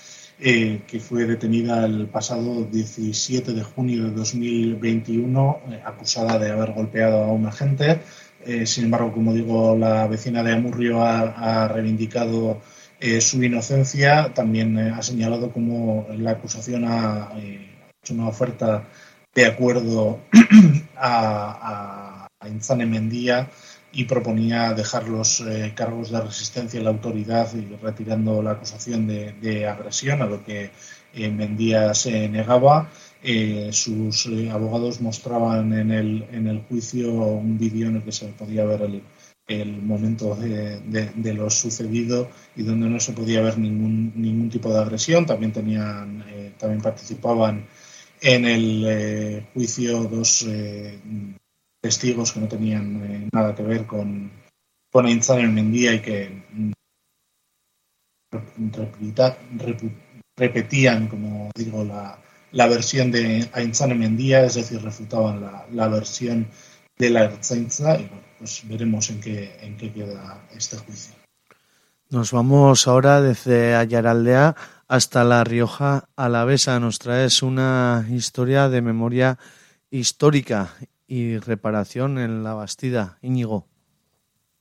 Que fue detenida el pasado 17 de junio de 2021, acusada de haber golpeado a un agente. Eh, sin embargo, como digo, la vecina de Amurrio ha, reivindicado eh, su inocencia. También eh, ha señalado como la acusación ha hecho una oferta de acuerdo a, a, Inzane Mendía y proponía dejar los cargos de resistencia a la autoridad y retirando la acusación de agresión, a lo que Mendía se negaba. Eh, sus eh, abogados mostraban en el, en el juicio un vídeo en el que se podía ver el, el momento de, lo sucedido y donde no se podía ver ningún, ningún tipo de agresión. También, tenían, eh, también participaban en el juicio dos testigos que no tenían nada que ver con, con en Mendía y que mm, repetían, como digo, la, la versión de Ainzane Mendía, es decir, refutaban la, la versión de la Ertzaintza y bueno, pues veremos en qué, en qué queda este juicio. Nos vamos ahora desde Ayaraldea hasta La Rioja Alavesa. Nos traes una historia de memoria histórica y reparación en la Bastida. Íñigo.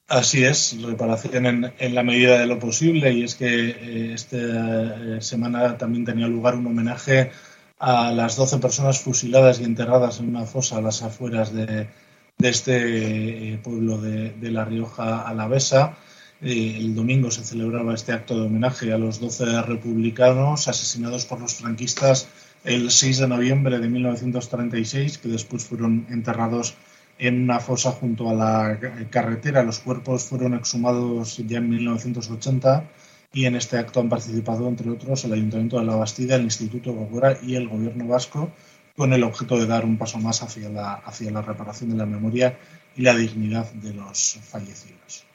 Así es, reparación en, en, la medida de lo posible y es que eh, esta eh, semana también tenía lugar un homenaje a las 12 personas fusiladas y enterradas en una fosa a las afueras de, este eh, pueblo de, La Rioja Alavesa. Eh, el domingo se celebraba este acto de homenaje a los 12 republicanos asesinados por los franquistas el 6 de noviembre de 1936, que después fueron enterrados en una fosa junto a la carretera. Los cuerpos fueron exhumados ya en 1980 y en este acto han participado, entre otros, el Ayuntamiento de La Bastida, el Instituto Gogora y el Gobierno vasco, con el objeto de dar un paso más hacia la, hacia la reparación de la memoria y la dignidad de los fallecidos.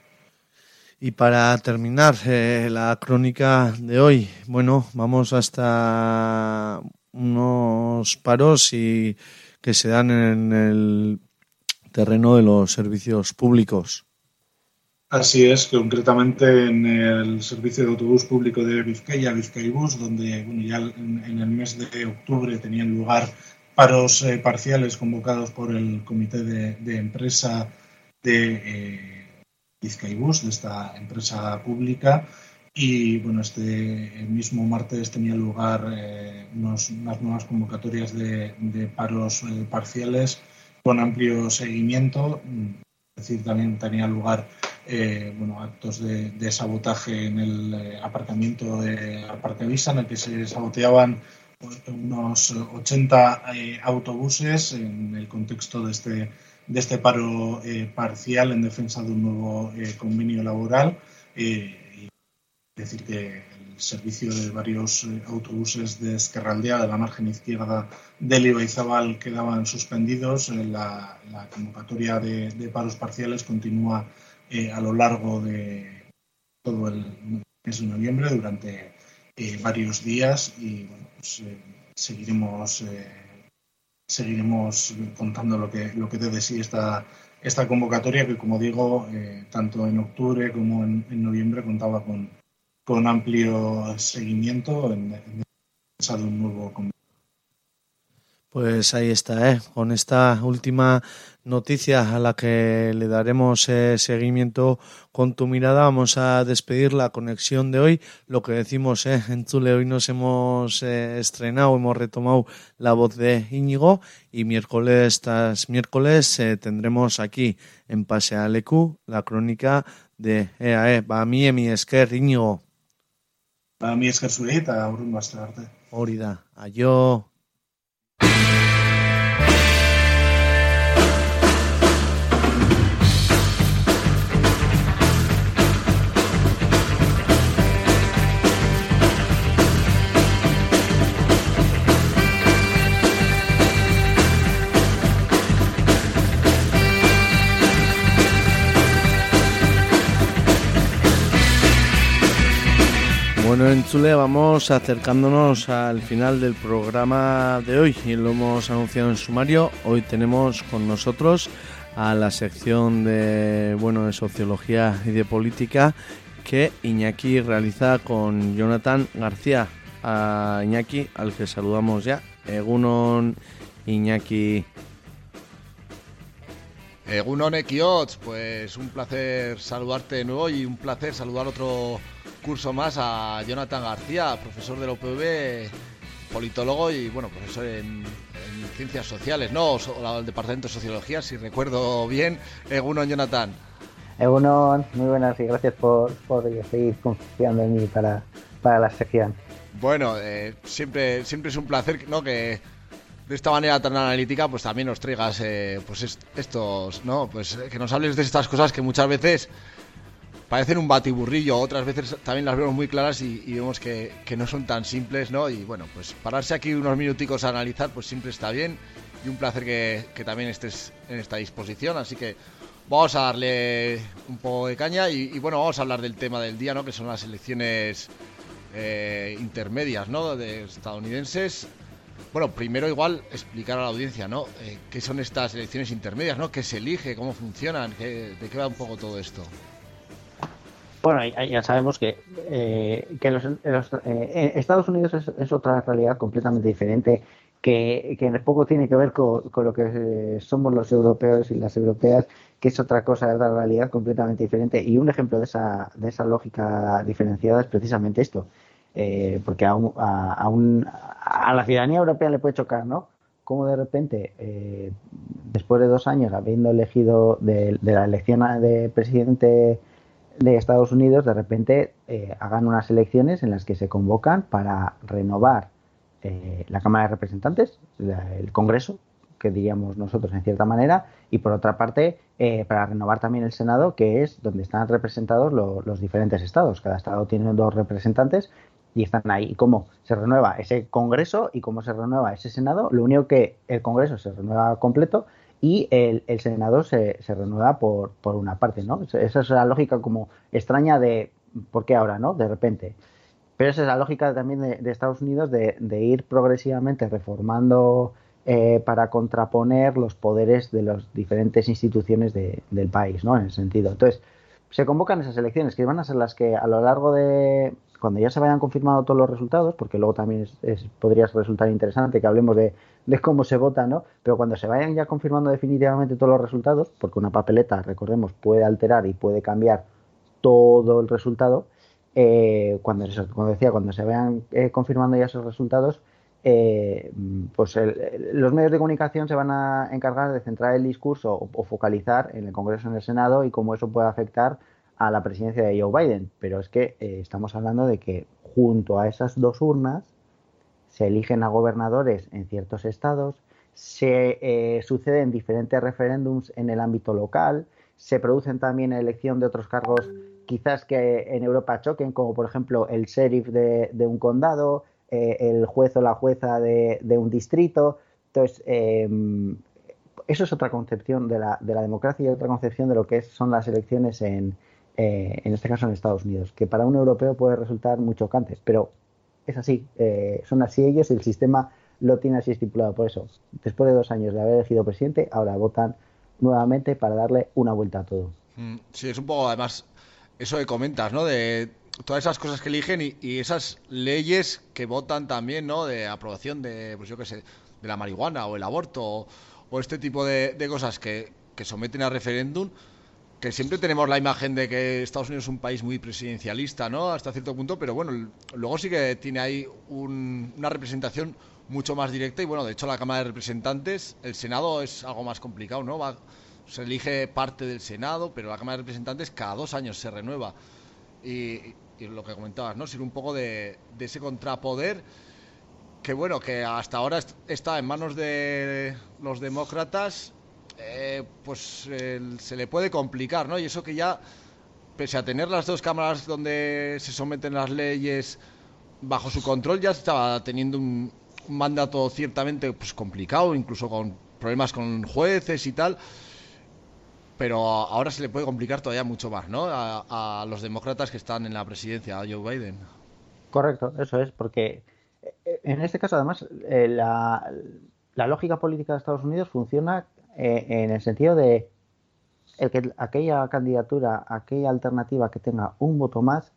Y para terminar eh, la crónica de hoy, bueno, vamos hasta unos paros y que se dan en el terreno de los servicios públicos. Así es, concretamente en el servicio de autobús público de Vizcaya, Vizcaibus, donde bueno, ya en, el mes de octubre tenían lugar paros eh, parciales convocados por el comité de, empresa de eh, Vizcaibus, de esta empresa pública. Y bueno, este mismo martes tenía lugar eh, unas nuevas convocatorias de, paros eh, parciales con amplio seguimiento. Es decir, también tenía lugar eh, bueno, actos de, sabotaje en el aparcamiento de Aparcavisa, en el que se saboteaban unos 80 eh, autobuses en el contexto de este, de este paro parcial en defensa de un nuevo convenio laboral. Es decir, que el servicio de varios autobuses de Esquerraldea, de la margen izquierda del Ibaizabal, quedaban suspendidos. La, convocatoria de, de paros parciales continúa eh, a lo largo de todo el mes de noviembre durante eh, varios días y bueno, pues, eh, seguiremos seguiremos contando lo que lo que debe sí esta esta convocatoria que como digo tanto en octubre como en, noviembre contaba con con amplio seguimiento en, en un nuevo pues ahí está, ¿eh? con esta última noticia a la que le daremos eh, seguimiento con tu mirada. Vamos a despedir la conexión de hoy. Lo que decimos ¿eh? en Chule, hoy nos hemos eh, estrenado, hemos retomado la voz de Íñigo y miércoles tras miércoles eh, tendremos aquí en Pase a la crónica de EAE. Va a mí, mi Esker, Íñigo. Ba, mi esker zure eta aurrun bazte arte. Hori da, aio. Bueno, en Chule vamos acercándonos al final del programa de hoy y lo hemos anunciado en sumario. Hoy tenemos con nosotros a la sección de bueno de sociología y de política que Iñaki realiza con Jonathan García. A Iñaki, al que saludamos ya. Egunon Iñaki. Egunon Ekiotz, pues un placer saludarte de nuevo y un placer saludar otro curso más a Jonathan García, profesor de la UPV, politólogo y bueno, profesor en, en ciencias sociales, ¿no? O, el departamento de sociología, si recuerdo bien. Egunon, Jonathan. Egunon, muy buenas y gracias por, por seguir confiando en mí para, para la sección. Bueno, eh, siempre, siempre es un placer ¿no? que de esta manera tan analítica pues también nos traigas eh, pues estos, ¿no? Pues que nos hables de estas cosas que muchas veces parecen un batiburrillo, otras veces también las vemos muy claras y, vemos que, no son tan simples, ¿no? Y bueno, pues pararse aquí unos minuticos a analizar, pues siempre está bien y un placer que, también estés en esta disposición, así que vamos a darle un poco de caña y, bueno, vamos a hablar del tema del día, ¿no? Que son las elecciones eh, intermedias, ¿no? De estadounidenses. Bueno, primero igual explicar a la audiencia, ¿no? Eh, ¿Qué son estas elecciones intermedias, ¿no? ¿Qué se elige? ¿Cómo funcionan? ¿De qué va un poco todo esto? Bueno, ya sabemos que, eh, que los, eh, Estados Unidos es, otra realidad completamente diferente que, que poco tiene que ver con, lo que eh, somos los europeos y las europeas, que es otra cosa, es otra realidad completamente diferente. Y un ejemplo de esa, de esa lógica diferenciada es precisamente esto. porque a, a, a, la ciudadanía europea le puede chocar, ¿no? Como de repente, después de dos años, habiendo elegido de, de la elección de presidente de Estados Unidos de repente eh, hagan unas elecciones en las que se convocan para renovar eh, la Cámara de Representantes, el Congreso, que diríamos nosotros en cierta manera, y por otra parte eh, para renovar también el Senado, que es donde están representados los diferentes estados. Cada estado tiene dos representantes y están ahí. ¿Y cómo se renueva ese Congreso y cómo se renueva ese Senado? Lo único que el Congreso se renueva completo y el, el Senado se, renueva por, por, una parte, ¿no? Esa es la lógica como extraña de ¿por qué ahora, no? De repente. Pero esa es la lógica también de, Estados Unidos de, de, ir progresivamente reformando eh, para contraponer los poderes de las diferentes instituciones del país, ¿no? En ese sentido. Entonces, se convocan esas elecciones que van a ser las que a lo largo de, cuando ya se vayan confirmando todos los resultados, porque luego también es, podría resultar interesante que hablemos de, cómo se vota, ¿no? Pero cuando se vayan ya confirmando definitivamente todos los resultados, porque una papeleta, recordemos, puede alterar y puede cambiar todo el resultado, eh, cuando, como decía, cuando se vayan eh, confirmando ya esos resultados, eh, pues los medios de comunicación se van a encargar de centrar el discurso o, focalizar en el Congreso, en el Senado y cómo eso puede afectar a la presidencia de Joe Biden, pero es que eh, estamos hablando de que junto a esas dos urnas se eligen a gobernadores en ciertos estados, se eh, suceden diferentes referéndums en el ámbito local, se producen también elección de otros cargos quizás que en Europa choquen, como por ejemplo el sheriff de, un condado, eh, el juez o la jueza de, un distrito. Entonces, em, eso es otra concepción de la democracia y otra concepción de lo que son las elecciones en, eh, en este caso en Estados Unidos, que para un europeo puede resultar muy chocante, pero es así, eh, son así ellos y el sistema lo tiene así estipulado. Por eso, después de dos años de haber elegido presidente, ahora votan nuevamente para darle una vuelta a todo. Mm, sí, es un poco además eso que comentas, ¿no? De todas esas cosas que eligen y, esas leyes que votan también, ¿no? De aprobación de, pues yo qué sé, de la marihuana o el aborto o, este tipo de, cosas que, que someten a referéndum que siempre tenemos la imagen de que Estados Unidos es un país muy presidencialista, ¿no? Hasta cierto punto, pero bueno, luego sí que tiene ahí una representación mucho más directa y bueno, de hecho la Cámara de Representantes, el Senado es algo más complicado, ¿no? se elige parte del Senado, pero la Cámara de Representantes cada dos años se renueva. Y y lo que comentabas, ¿no? Ser un poco de, de ese contrapoder que bueno, que hasta ahora está en manos de los demócratas, eh, pues se le puede complicar, ¿no? Y eso que ya, pese a tener las dos cámaras donde se someten las leyes bajo su control, ya estaba teniendo un, mandato ciertamente pues, complicado, incluso con problemas con jueces y tal. Pero ahora se le puede complicar todavía mucho más, ¿no? A, los demócratas que están en la presidencia, a Joe Biden. Correcto, eso es, porque eh, en este caso, además, eh, la, lógica política de Estados Unidos funciona eh, en el sentido de el que aquella candidatura, aquella alternativa que tenga un voto más,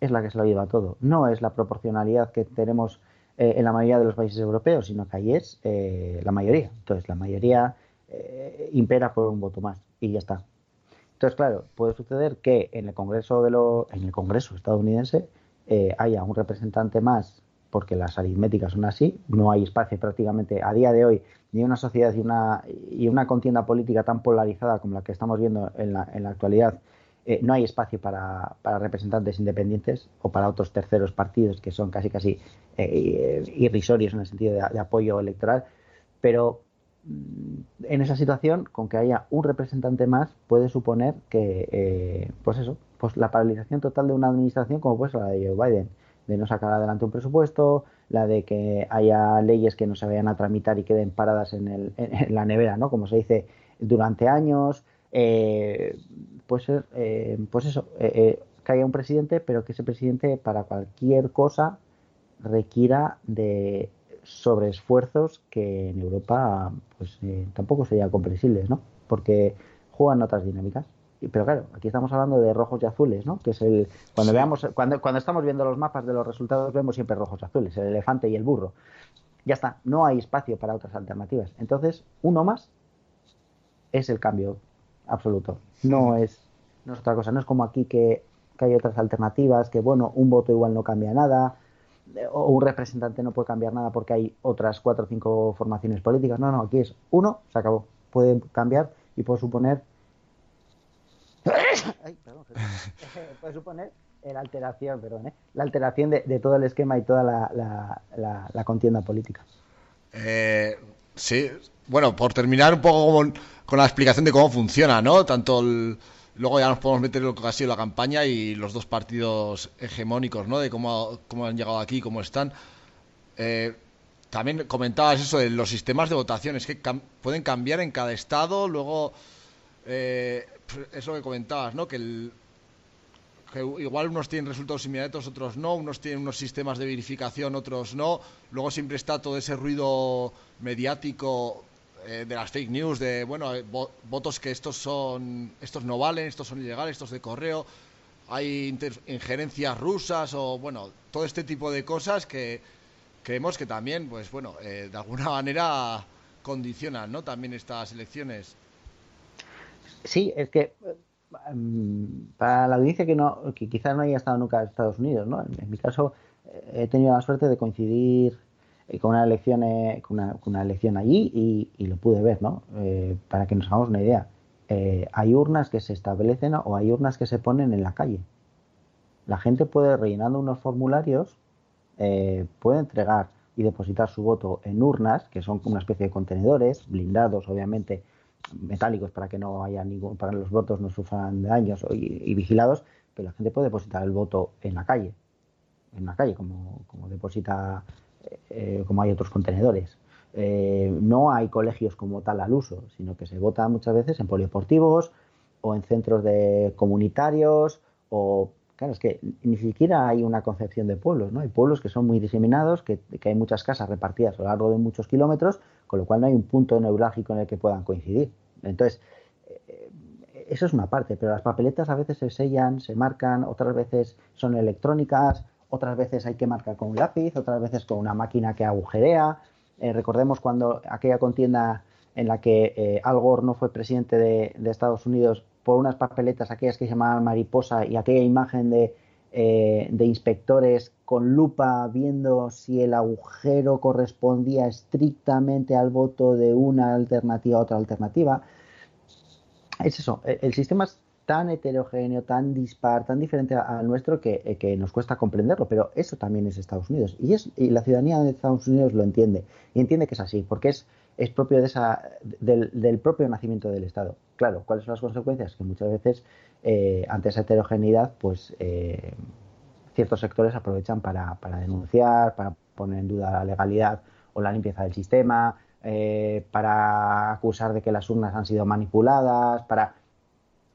es la que se lo lleva todo. No es la proporcionalidad que tenemos en la mayoría de los países europeos, sino que ahí es la mayoría. Entonces, la mayoría impera por un voto más y ya está. Entonces, claro, puede suceder que en el Congreso de lo, en el Congreso estadounidense haya un representante más porque las aritméticas son así, no hay espacio prácticamente a día de hoy ni una sociedad y una, y una contienda política tan polarizada como la que estamos viendo en la, en la actualidad, eh, no hay espacio para, para, representantes independientes o para otros terceros partidos que son casi casi eh, irrisorios en el sentido de, apoyo electoral, pero mm, en esa situación, con que haya un representante más, puede suponer que, eh, pues eso, pues la paralización total de una administración como puede ser la de Joe Biden de no sacar adelante un presupuesto, la de que haya leyes que no se vayan a tramitar y queden paradas en, el, en la nevera, ¿no? Como se dice, durante años. Eh, pues, eh, pues eso, eh, eh, que haya un presidente, pero que ese presidente para cualquier cosa requiera de sobreesfuerzos que en Europa pues tampoco serían comprensibles, ¿no? Porque juegan otras dinámicas pero claro, aquí estamos hablando de rojos y azules, ¿no? Que es el cuando veamos cuando cuando estamos viendo los mapas de los resultados vemos siempre rojos y azules, el elefante y el burro. Ya está, no hay espacio para otras alternativas. Entonces, uno más es el cambio absoluto. No es no es otra cosa, no es como aquí que, que hay otras alternativas, que bueno, un voto igual no cambia nada, o un representante no puede cambiar nada porque hay otras cuatro o cinco formaciones políticas. No, no, aquí es uno, se acabó. Puede cambiar y puede suponer puede suponer la alteración, perdón, ¿eh? la alteración de, todo el esquema y toda la, contienda política. Eh, sí, bueno, por terminar un poco con, la explicación de cómo funciona, ¿no? Tanto luego ya nos podemos meter en lo que ha sido la campaña y los dos partidos hegemónicos, ¿no? De cómo, cómo han llegado aquí, cómo están. Eh, también comentabas eso de los sistemas de votaciones que pueden cambiar en cada estado, luego eh, es lo que comentabas, ¿no? Que, el, que igual unos tienen resultados inmediatos, otros no, unos tienen unos sistemas de verificación, otros no. Luego siempre está todo ese ruido mediático eh, de las fake news, de, bueno, eh, votos que estos son, estos no valen, estos son ilegales, estos de correo. Hay injerencias rusas o, bueno, todo este tipo de cosas que creemos que también, pues bueno, eh, de alguna manera condicionan, ¿no? También estas elecciones. Sí, es que mm, para la audiencia que no que quizás no haya estado nunca en Estados Unidos, ¿no? En, mi caso he tenido la suerte de coincidir eh, con una elección eh, con, una, elección allí y, lo pude ver, ¿no? Eh, para que nos hagamos una idea, hay urnas que se establecen o hay urnas que se ponen en la calle. La gente puede rellenando unos formularios puede entregar y depositar su voto en urnas que son una especie de contenedores blindados, obviamente metálicos para que no haya ningún, para los votos no sufran daños y, vigilados, pero la gente puede depositar el voto en la calle, en la calle, como, como deposita, eh, como hay otros contenedores. Eh, no hay colegios como tal al uso, sino que se vota muchas veces en polideportivos o en centros de comunitarios o claro, es que ni siquiera hay una concepción de pueblos, ¿no? Hay pueblos que son muy diseminados, que, que, hay muchas casas repartidas a lo largo de muchos kilómetros, con lo cual no hay un punto neurálgico en el que puedan coincidir. Entonces, eh, eso es una parte, pero las papeletas a veces se sellan, se marcan, otras veces son electrónicas, otras veces hay que marcar con un lápiz, otras veces con una máquina que agujerea. Eh, recordemos cuando aquella contienda en la que eh, Al Gore no fue presidente de, de, Estados Unidos por unas papeletas, aquellas que se llamaban mariposa, y aquella imagen de eh, de inspectores con lupa viendo si el agujero correspondía estrictamente al voto de una alternativa a otra alternativa. Es eso, e-, el sistema tan heterogéneo, tan dispar, tan diferente al nuestro que, que, nos cuesta comprenderlo, pero eso también es Estados Unidos y, es, y la ciudadanía de Estados Unidos lo entiende y entiende que es así, porque es, es propio de esa, del, del propio nacimiento del Estado. Claro, ¿cuáles son las consecuencias? Que muchas veces eh, ante esa heterogeneidad, pues eh, ciertos sectores aprovechan para, para denunciar, para poner en duda la legalidad o la limpieza del sistema, eh, para acusar de que las urnas han sido manipuladas, para...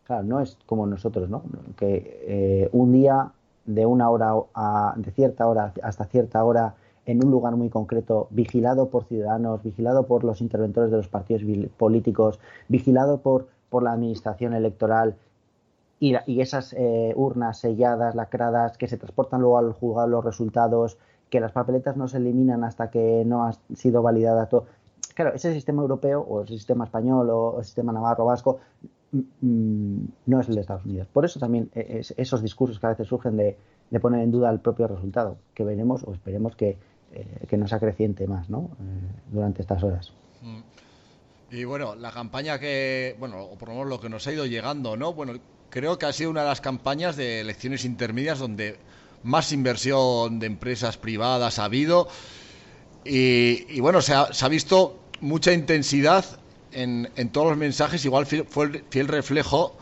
Claro, no es como nosotros, ¿no? Que eh, un día de una hora a, de cierta hora hasta cierta hora en un lugar muy concreto, vigilado por ciudadanos, vigilado por los interventores de los partidos políticos, vigilado por, por la administración electoral y, y esas eh, urnas selladas, lacradas, que se transportan luego al juzgado los resultados, que las papeletas no se eliminan hasta que no ha sido validada todo. Claro, ese sistema europeo o el sistema español o el sistema navarro vasco mm, no es el de Estados Unidos. Por eso también es, esos discursos que a veces surgen de, de, poner en duda el propio resultado, que veremos o esperemos que, eh, que nos acreciente más ¿no? eh, durante estas horas. Y bueno, la campaña que, bueno, o por lo menos lo que nos ha ido llegando, ¿no? Bueno, creo que ha sido una de las campañas de elecciones intermedias donde más inversión de empresas privadas ha habido. Y, bueno, se ha, visto mucha intensidad en, en, todos los mensajes. Igual fue el fiel reflejo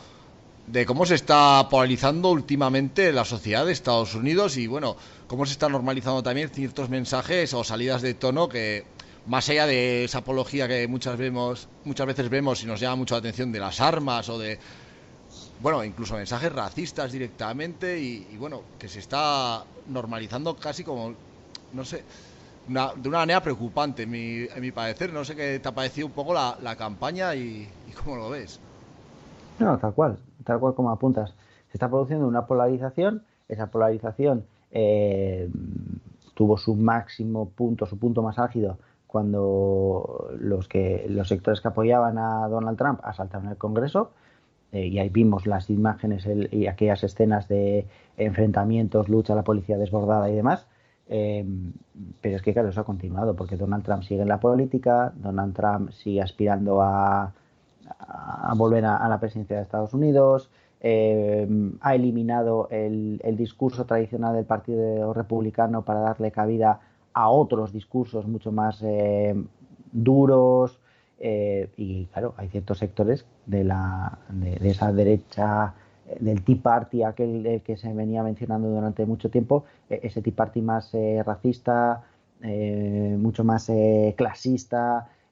de cómo se está polarizando últimamente la sociedad de Estados Unidos y bueno, cómo se está normalizando también ciertos mensajes o salidas de tono que más allá de esa apología que muchas vemos, muchas veces vemos y nos llama mucho la atención de las armas o de bueno, incluso mensajes racistas directamente y, bueno, que se está normalizando casi como, no sé, de una manera preocupante, en mi, en mi parecer. No sé qué te ha parecido un poco la, la campaña y, y, cómo lo ves. No, tal cual, tal cual como apuntas. Se está produciendo una polarización, esa polarización eh, tuvo su máximo punto, su punto más álgido cuando los que los sectores que apoyaban a Donald Trump asaltaron el Congreso eh, y ahí vimos las imágenes y aquellas escenas de enfrentamientos, lucha, la policía desbordada y demás. Eh, pero es que, claro, eso ha continuado porque Donald Trump sigue en la política, Donald Trump sigue aspirando a, a volver a, la presidencia de Estados Unidos, eh, ha eliminado el, discurso tradicional del Partido Republicano para darle cabida a otros discursos mucho más eh, duros, eh, y claro, hay ciertos sectores de, la, de, esa derecha, del Tea Party, aquel que se venía mencionando durante mucho tiempo, ese Tea Party más racista, mucho más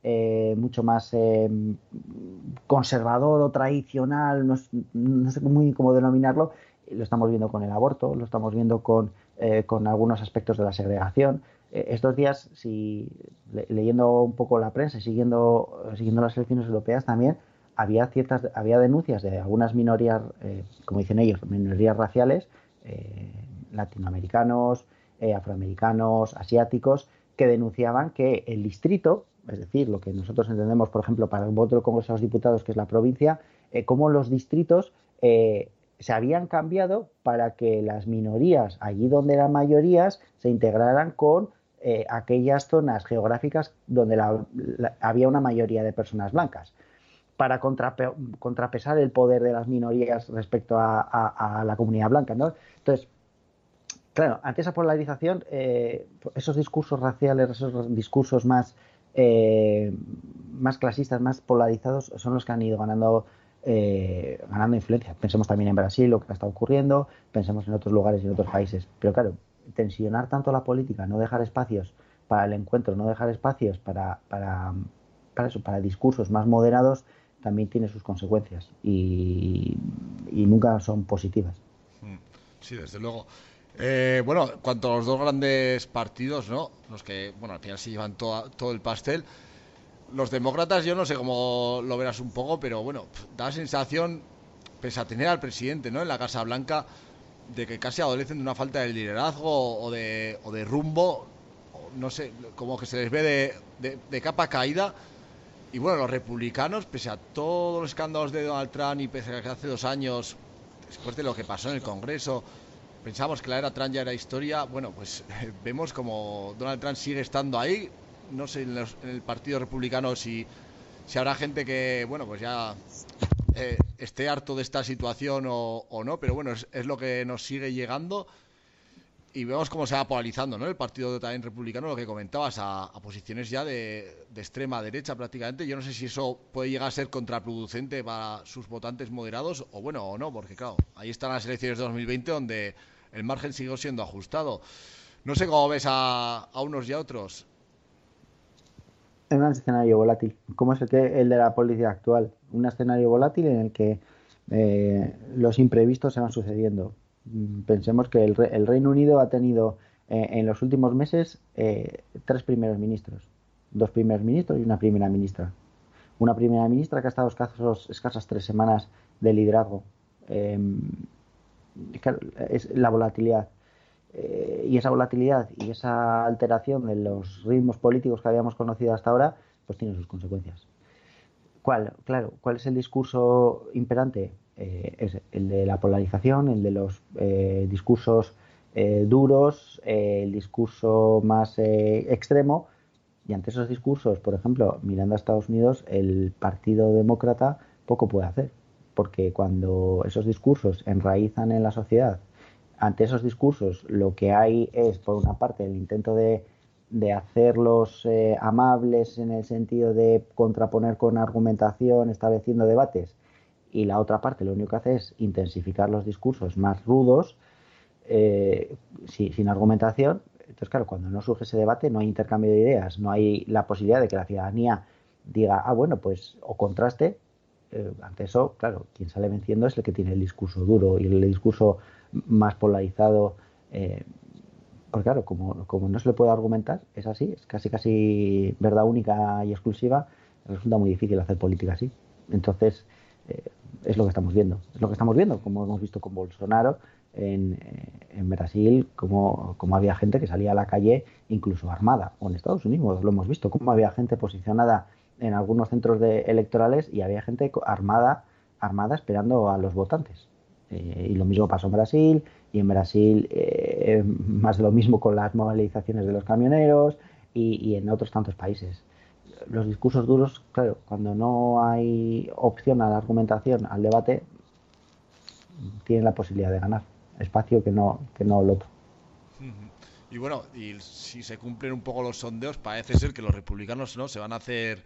eh, mucho más conservador o tradicional, no, sé muy cómo denominarlo, lo estamos viendo con el aborto, lo estamos viendo con, con algunos aspectos de la segregación, estos días, si le, leyendo un poco la prensa y siguiendo, siguiendo las elecciones europeas también, había ciertas había denuncias de algunas minorías, eh, como dicen ellos, minorías raciales, eh, latinoamericanos, eh, afroamericanos, asiáticos, que denunciaban que el distrito, es decir, lo que nosotros entendemos, por ejemplo, para el voto del Congreso de los Diputados, que es la provincia, como los distritos se habían cambiado para que las minorías, allí donde eran mayorías, se integraran con eh, aquellas zonas geográficas donde había una mayoría de personas blancas, para contrape, contrapesar el poder de las minorías respecto a, la comunidad blanca. Entonces, claro, ante esa polarización, eh, esos discursos raciales, esos discursos más, eh, más clasistas, más polarizados, son los que han ido ganando eh, ganando influencia. Pensemos también en Brasil, lo que está ocurriendo, pensemos en otros lugares y en otros países. Pero claro, tensionar tanto la política, no dejar espacios para el encuentro, no dejar espacios para, para, para discursos más moderados, también tiene sus consecuencias y, y nunca son positivas. Sí, desde luego. Eh, bueno, cuanto a los dos grandes partidos, ¿no? Los que, bueno, al final se llevan todo el pastel. Los demócratas, yo no sé cómo lo verás un poco, pero bueno, da la sensación, pese a tener al presidente, ¿no? En la Casa Blanca, de que casi adolecen de una falta de liderazgo o de, rumbo, no sé, como que se les ve de, de, capa caída. Y bueno, los republicanos, pese a todos los escándalos de Donald Trump y pese a que hace dos años, después de lo que pasó en el Congreso, pensamos que la era Trump ya era historia, bueno, pues vemos como Donald Trump sigue estando ahí. No sé en, los, en el Partido Republicano si, si habrá gente que, bueno, pues ya eh, esté harto de esta situación o, o no, pero bueno, es, lo que nos sigue llegando y vemos cómo se va polarizando ¿no? el partido también republicano, lo que comentabas, a, posiciones ya de, extrema derecha prácticamente. Yo no sé si eso puede llegar a ser contraproducente para sus votantes moderados o bueno o no, porque claro, ahí están las elecciones de 2020 donde el margen sigue siendo ajustado. No sé cómo ves a, a unos y a otros. Es un escenario volátil, como es el, que, el de la política actual. Un escenario volátil en el que eh, los imprevistos se van sucediendo. Pensemos que el, el Reino Unido ha tenido eh, en los últimos meses eh, tres primeros ministros, dos primeros ministros y una primera ministra. Una primera ministra que ha estado escasas tres semanas de liderazgo. Eh, es la volatilidad. Eh, y esa volatilidad y esa alteración de los ritmos políticos que habíamos conocido hasta ahora, pues tiene sus consecuencias. ¿Cuál? Claro, ¿cuál es el discurso imperante? Eh, es el de la polarización, el de los eh, discursos eh, duros, el discurso más extremo. Y ante esos discursos, por ejemplo, mirando a Estados Unidos, el Partido Demócrata poco puede hacer. Porque cuando esos discursos enraizan en la sociedad, ante esos discursos lo que hay es, por una parte, el intento de de hacerlos eh, amables en el sentido de contraponer con argumentación, estableciendo debates, y la otra parte lo único que hace es intensificar los discursos más rudos, eh, sin, sin, argumentación. Entonces, claro, cuando no surge ese debate, no hay intercambio de ideas, no hay la posibilidad de que la ciudadanía diga, ah, bueno, pues, o contraste. Eh, ante eso, claro, quien sale venciendo es el que tiene el discurso duro y el discurso más polarizado. Eh, porque claro, como, como, no se le puede argumentar, es así, es casi casi verdad única y exclusiva, resulta muy difícil hacer política así. Entonces, eh, es lo que estamos viendo, es lo que estamos viendo, como hemos visto con Bolsonaro en, en Brasil, como, como, había gente que salía a la calle incluso armada, o en Estados Unidos lo hemos visto, como había gente posicionada en algunos centros de, electorales y había gente armada, armada esperando a los votantes. Eh, y lo mismo pasó en Brasil, y en Brasil eh, más de lo mismo con las movilizaciones de los camioneros y, y, en otros tantos países. Los discursos duros, claro, cuando no hay opción a la argumentación, al debate, tienen la posibilidad de ganar espacio que no, que no el otro. Y bueno, y si se cumplen un poco los sondeos, parece ser que los republicanos no se van a hacer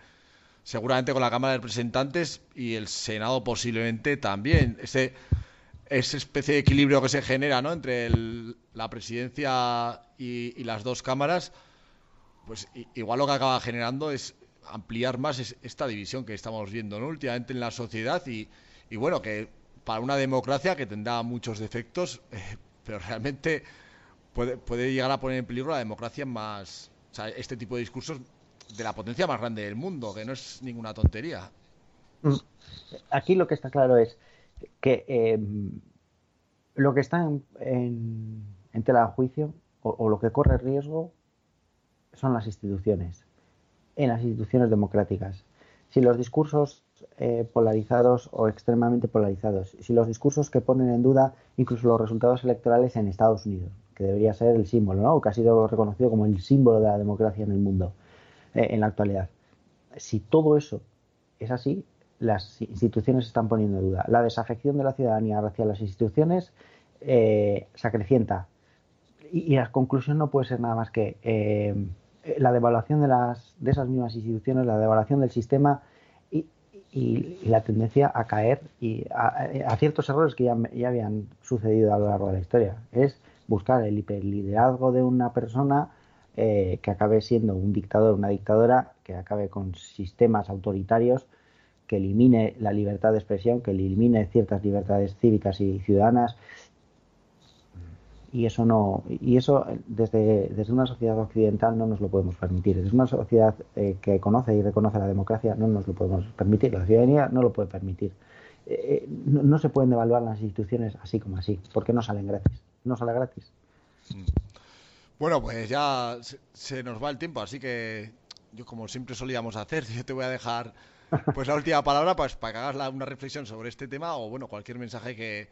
seguramente con la Cámara de Representantes y el Senado posiblemente también. Este esa especie de equilibrio que se genera ¿no? entre el, la presidencia y, las dos cámaras, pues igual lo que acaba generando es ampliar más es esta división que estamos viendo últimamente en la sociedad y, bueno, que para una democracia que tendrá muchos defectos, eh, pero realmente puede, puede llegar a poner en peligro la democracia más, o sea, este tipo de discursos de la potencia más grande del mundo, que no es ninguna tontería. Aquí lo que está claro es que eh, lo que está en, en, tela de juicio o, lo que corre riesgo son las instituciones, en las instituciones democráticas. Si los discursos eh, polarizados o extremadamente polarizados, si los discursos que ponen en duda incluso los resultados electorales en Estados Unidos, que debería ser el símbolo, ¿no? que ha sido reconocido como el símbolo de la democracia en el mundo eh, en la actualidad. Si todo eso es así, las instituciones están poniendo en duda. La desafección de la ciudadanía hacia las instituciones eh, se acrecienta. Y, y, la conclusión no puede ser nada más que eh, la devaluación de, las, de esas mismas instituciones, la devaluación del sistema y, y, y la tendencia a caer y a, a ciertos errores que ya, ya, habían sucedido a lo largo de la historia. Es buscar el hiperliderazgo de una persona eh, que acabe siendo un dictador, una dictadora, que acabe con sistemas autoritarios que elimine la libertad de expresión, que elimine ciertas libertades cívicas y ciudadanas. Y eso no, y eso desde, desde una sociedad occidental no nos lo podemos permitir. Desde una sociedad eh, que conoce y reconoce la democracia no nos lo podemos permitir. La ciudadanía no lo puede permitir. Eh, no, se pueden devaluar las instituciones así como así, porque no salen gratis. No sale gratis. Bueno, pues ya se, se nos va el tiempo, así que yo como siempre solíamos hacer, yo te voy a dejar pues la última palabra pues, para que hagas la, una reflexión sobre este tema o bueno cualquier mensaje que,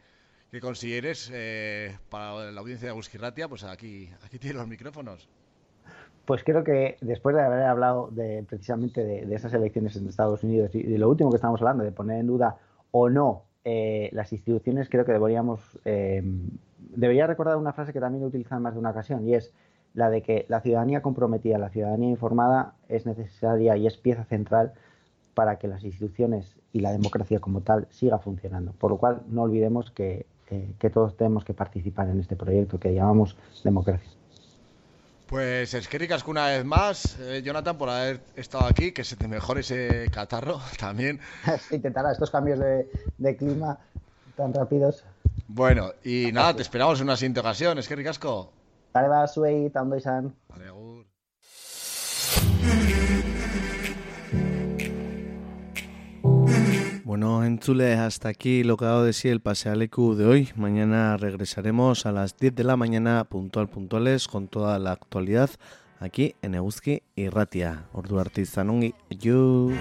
que consideres eh, para la audiencia de Busquirratia, pues aquí, aquí tienes los micrófonos. Pues creo que después de haber hablado de, precisamente de, esas elecciones en Estados Unidos y de lo último que estamos hablando, de poner en duda o no eh, las instituciones creo que deberíamos, eh, debería recordar una frase que también he utilizado en más de una ocasión y es la de que la ciudadanía comprometida, la ciudadanía informada es necesaria y es pieza central para que las instituciones y la democracia como tal siga funcionando. Por lo cual no olvidemos que, eh, que todos tenemos que participar en este proyecto que llamamos democracia. Pues es que ricas una vez más, eh, Jonathan, por haber estado aquí, que se te mejore ese catarro también. intentará estos cambios de, de clima tan rápidos. Bueno, y nada, te esperamos en una siguiente ocasión, es que ricasco. Vale, va, zuei, eta ondo izan. Vale, Bueno, Entzule, hasta aquí lo que ha dado de sí el pasealecu de hoy. Mañana regresaremos a las 10 de la mañana, puntual, puntuales, con toda la actualidad aquí en Euski y Ratia. Ordu artista nungi, you.